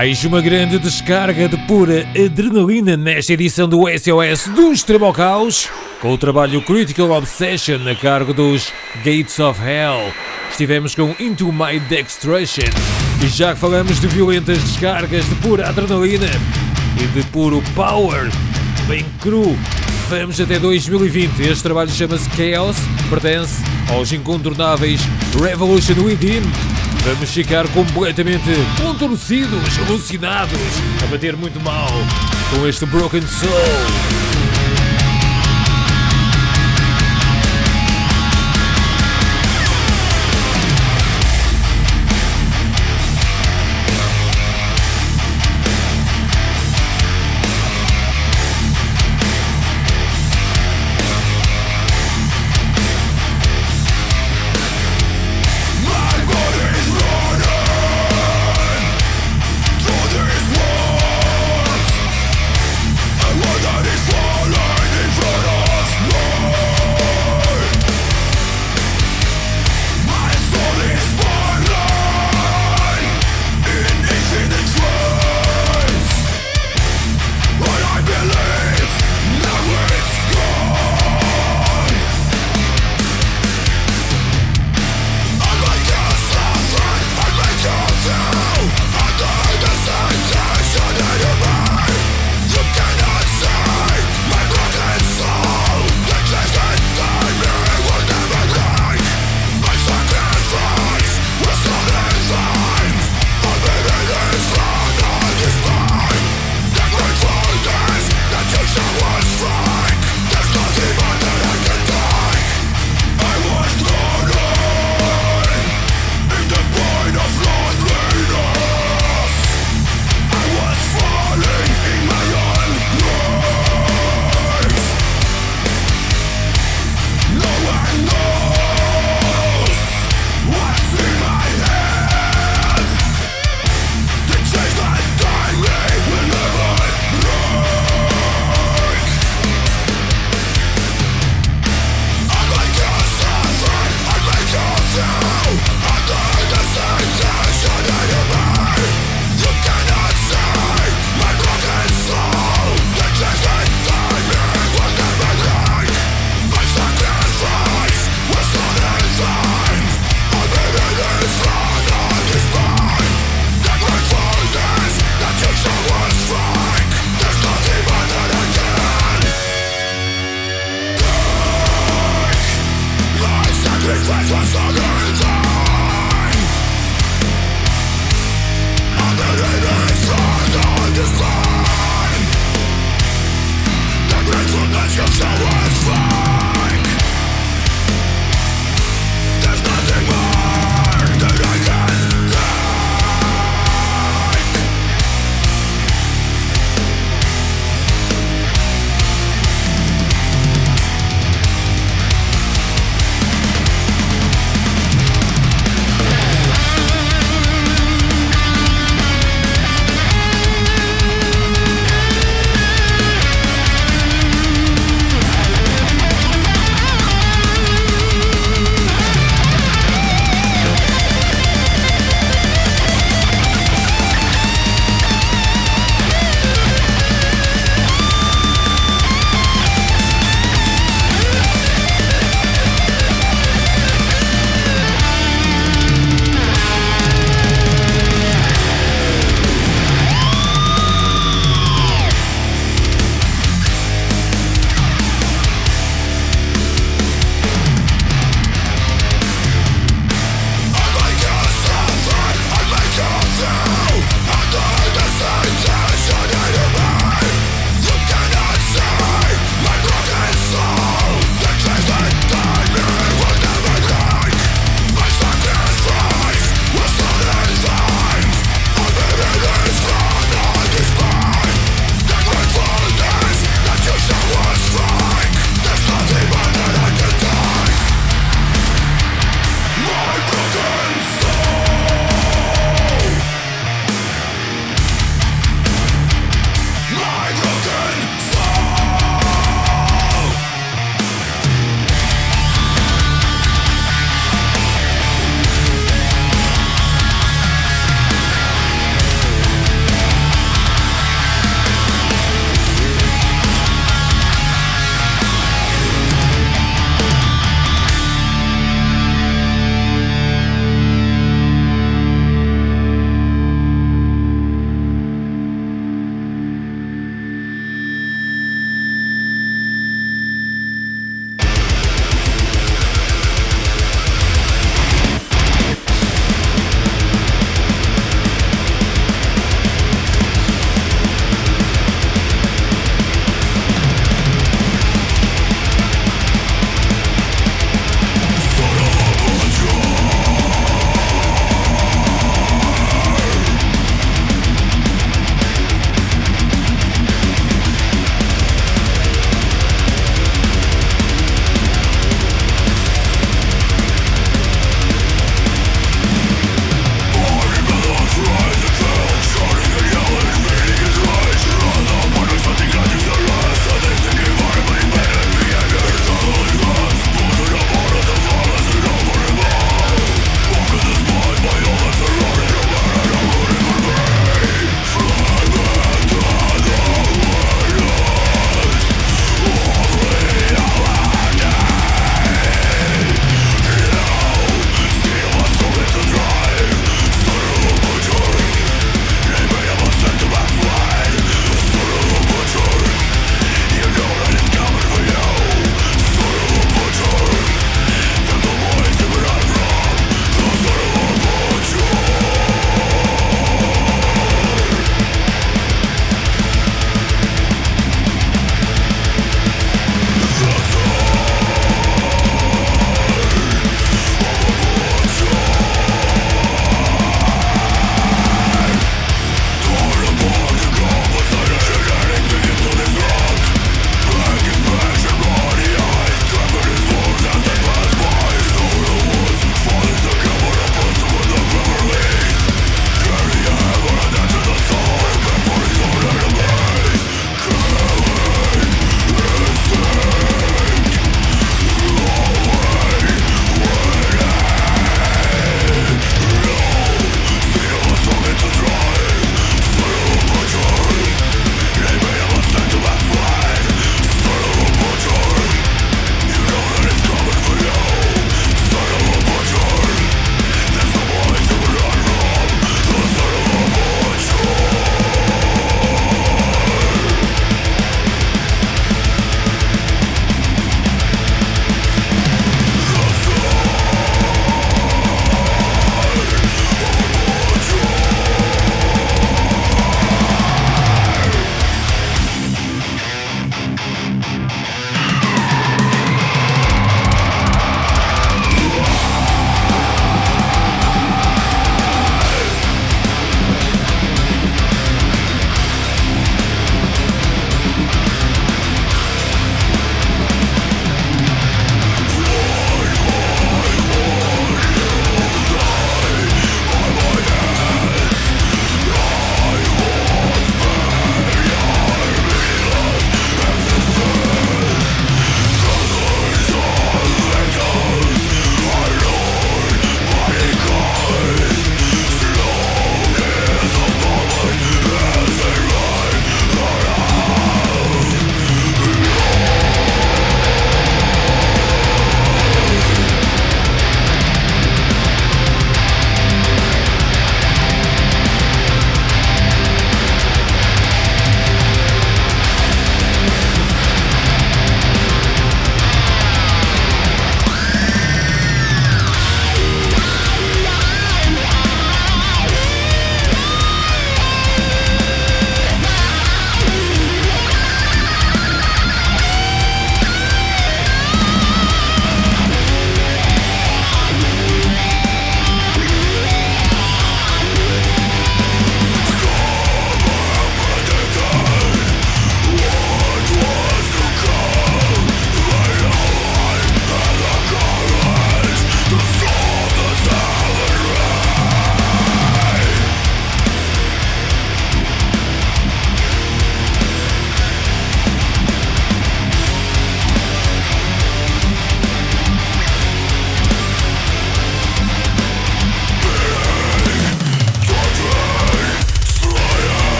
Mais uma grande descarga de pura adrenalina nesta edição do SOS do Extremo ao Caos, com o trabalho Critical Obsession a cargo dos Gates of Hell. Estivemos com Into My Dextration e já que falamos de violentas descargas de pura adrenalina e de puro power, bem cru, vamos até 2020. Este trabalho chama-se Chaos, pertence aos incontornáveis Revolution Within. Vamos ficar completamente contorcidos, alucinados, a bater muito mal com este Broken Soul.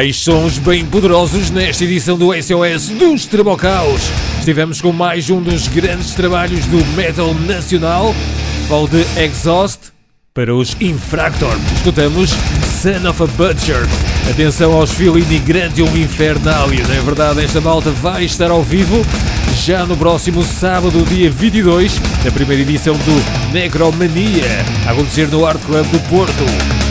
Mais sons bem poderosos nesta edição do SOS dos Trabocaus. Estivemos com mais um dos grandes trabalhos do metal nacional, falo de Exhaust para os Infractor. Escutamos Son of a Butcher. Atenção aos Filini Grandium Infernalia. Na verdade, esta malta vai estar ao vivo já no próximo sábado, dia 22, na primeira edição do Necromania, a acontecer no Art Club do Porto.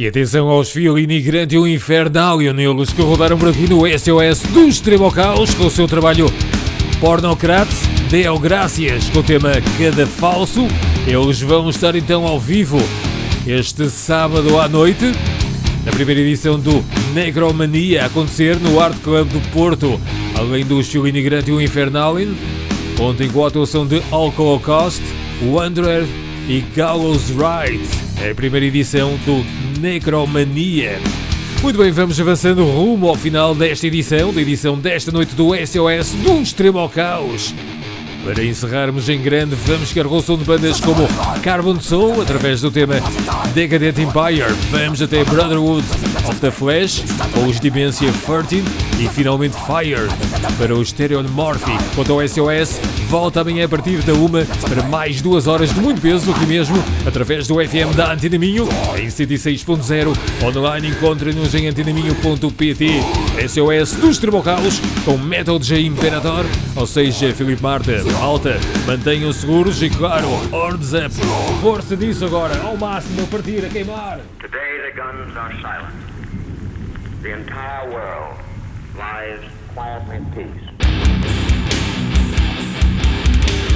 E atenção aos Fiolini Grande e o Infernalion, eles que rodaram por aqui no SOS do Extremo ao Caos com o seu trabalho Pornocrat, Deo Gracias com o tema Cada Falso. Eles vão estar então ao vivo este sábado à noite, na primeira edição do Necromania, a acontecer no Art Club do Porto, além dos Fiolini Grande e o Infernalion. Contem com a atuação de Alcohol Cost, Wanderer e Gallows Ride. É a primeira edição do Necromania. Muito bem, vamos avançando rumo ao final desta edição, da edição desta noite do SOS do Extremo ao Caos. Para encerrarmos em grande, vamos ficar com o som de bandas como Carbon Soul, através do tema Decadent Empire. Vamos até Brotherhood of the Flash, com os Dementia 13 e finalmente Fire para o Stereomorphic. Quanto ao SOS, volta amanhã a partir da uma para mais duas horas de muito peso aqui mesmo, através do FM da Antena Minho, em 106.0. Online encontra-nos em antenaminho.pt. SOS dos Trebocalos, com Metal J Imperador, ou seja, Filipe Marta. Alta, mantenham seguros e claro, hordes up. Força disso agora, ao máximo, a partir, a queimar. Today the guns are silent. The entire world lies quiet in peace.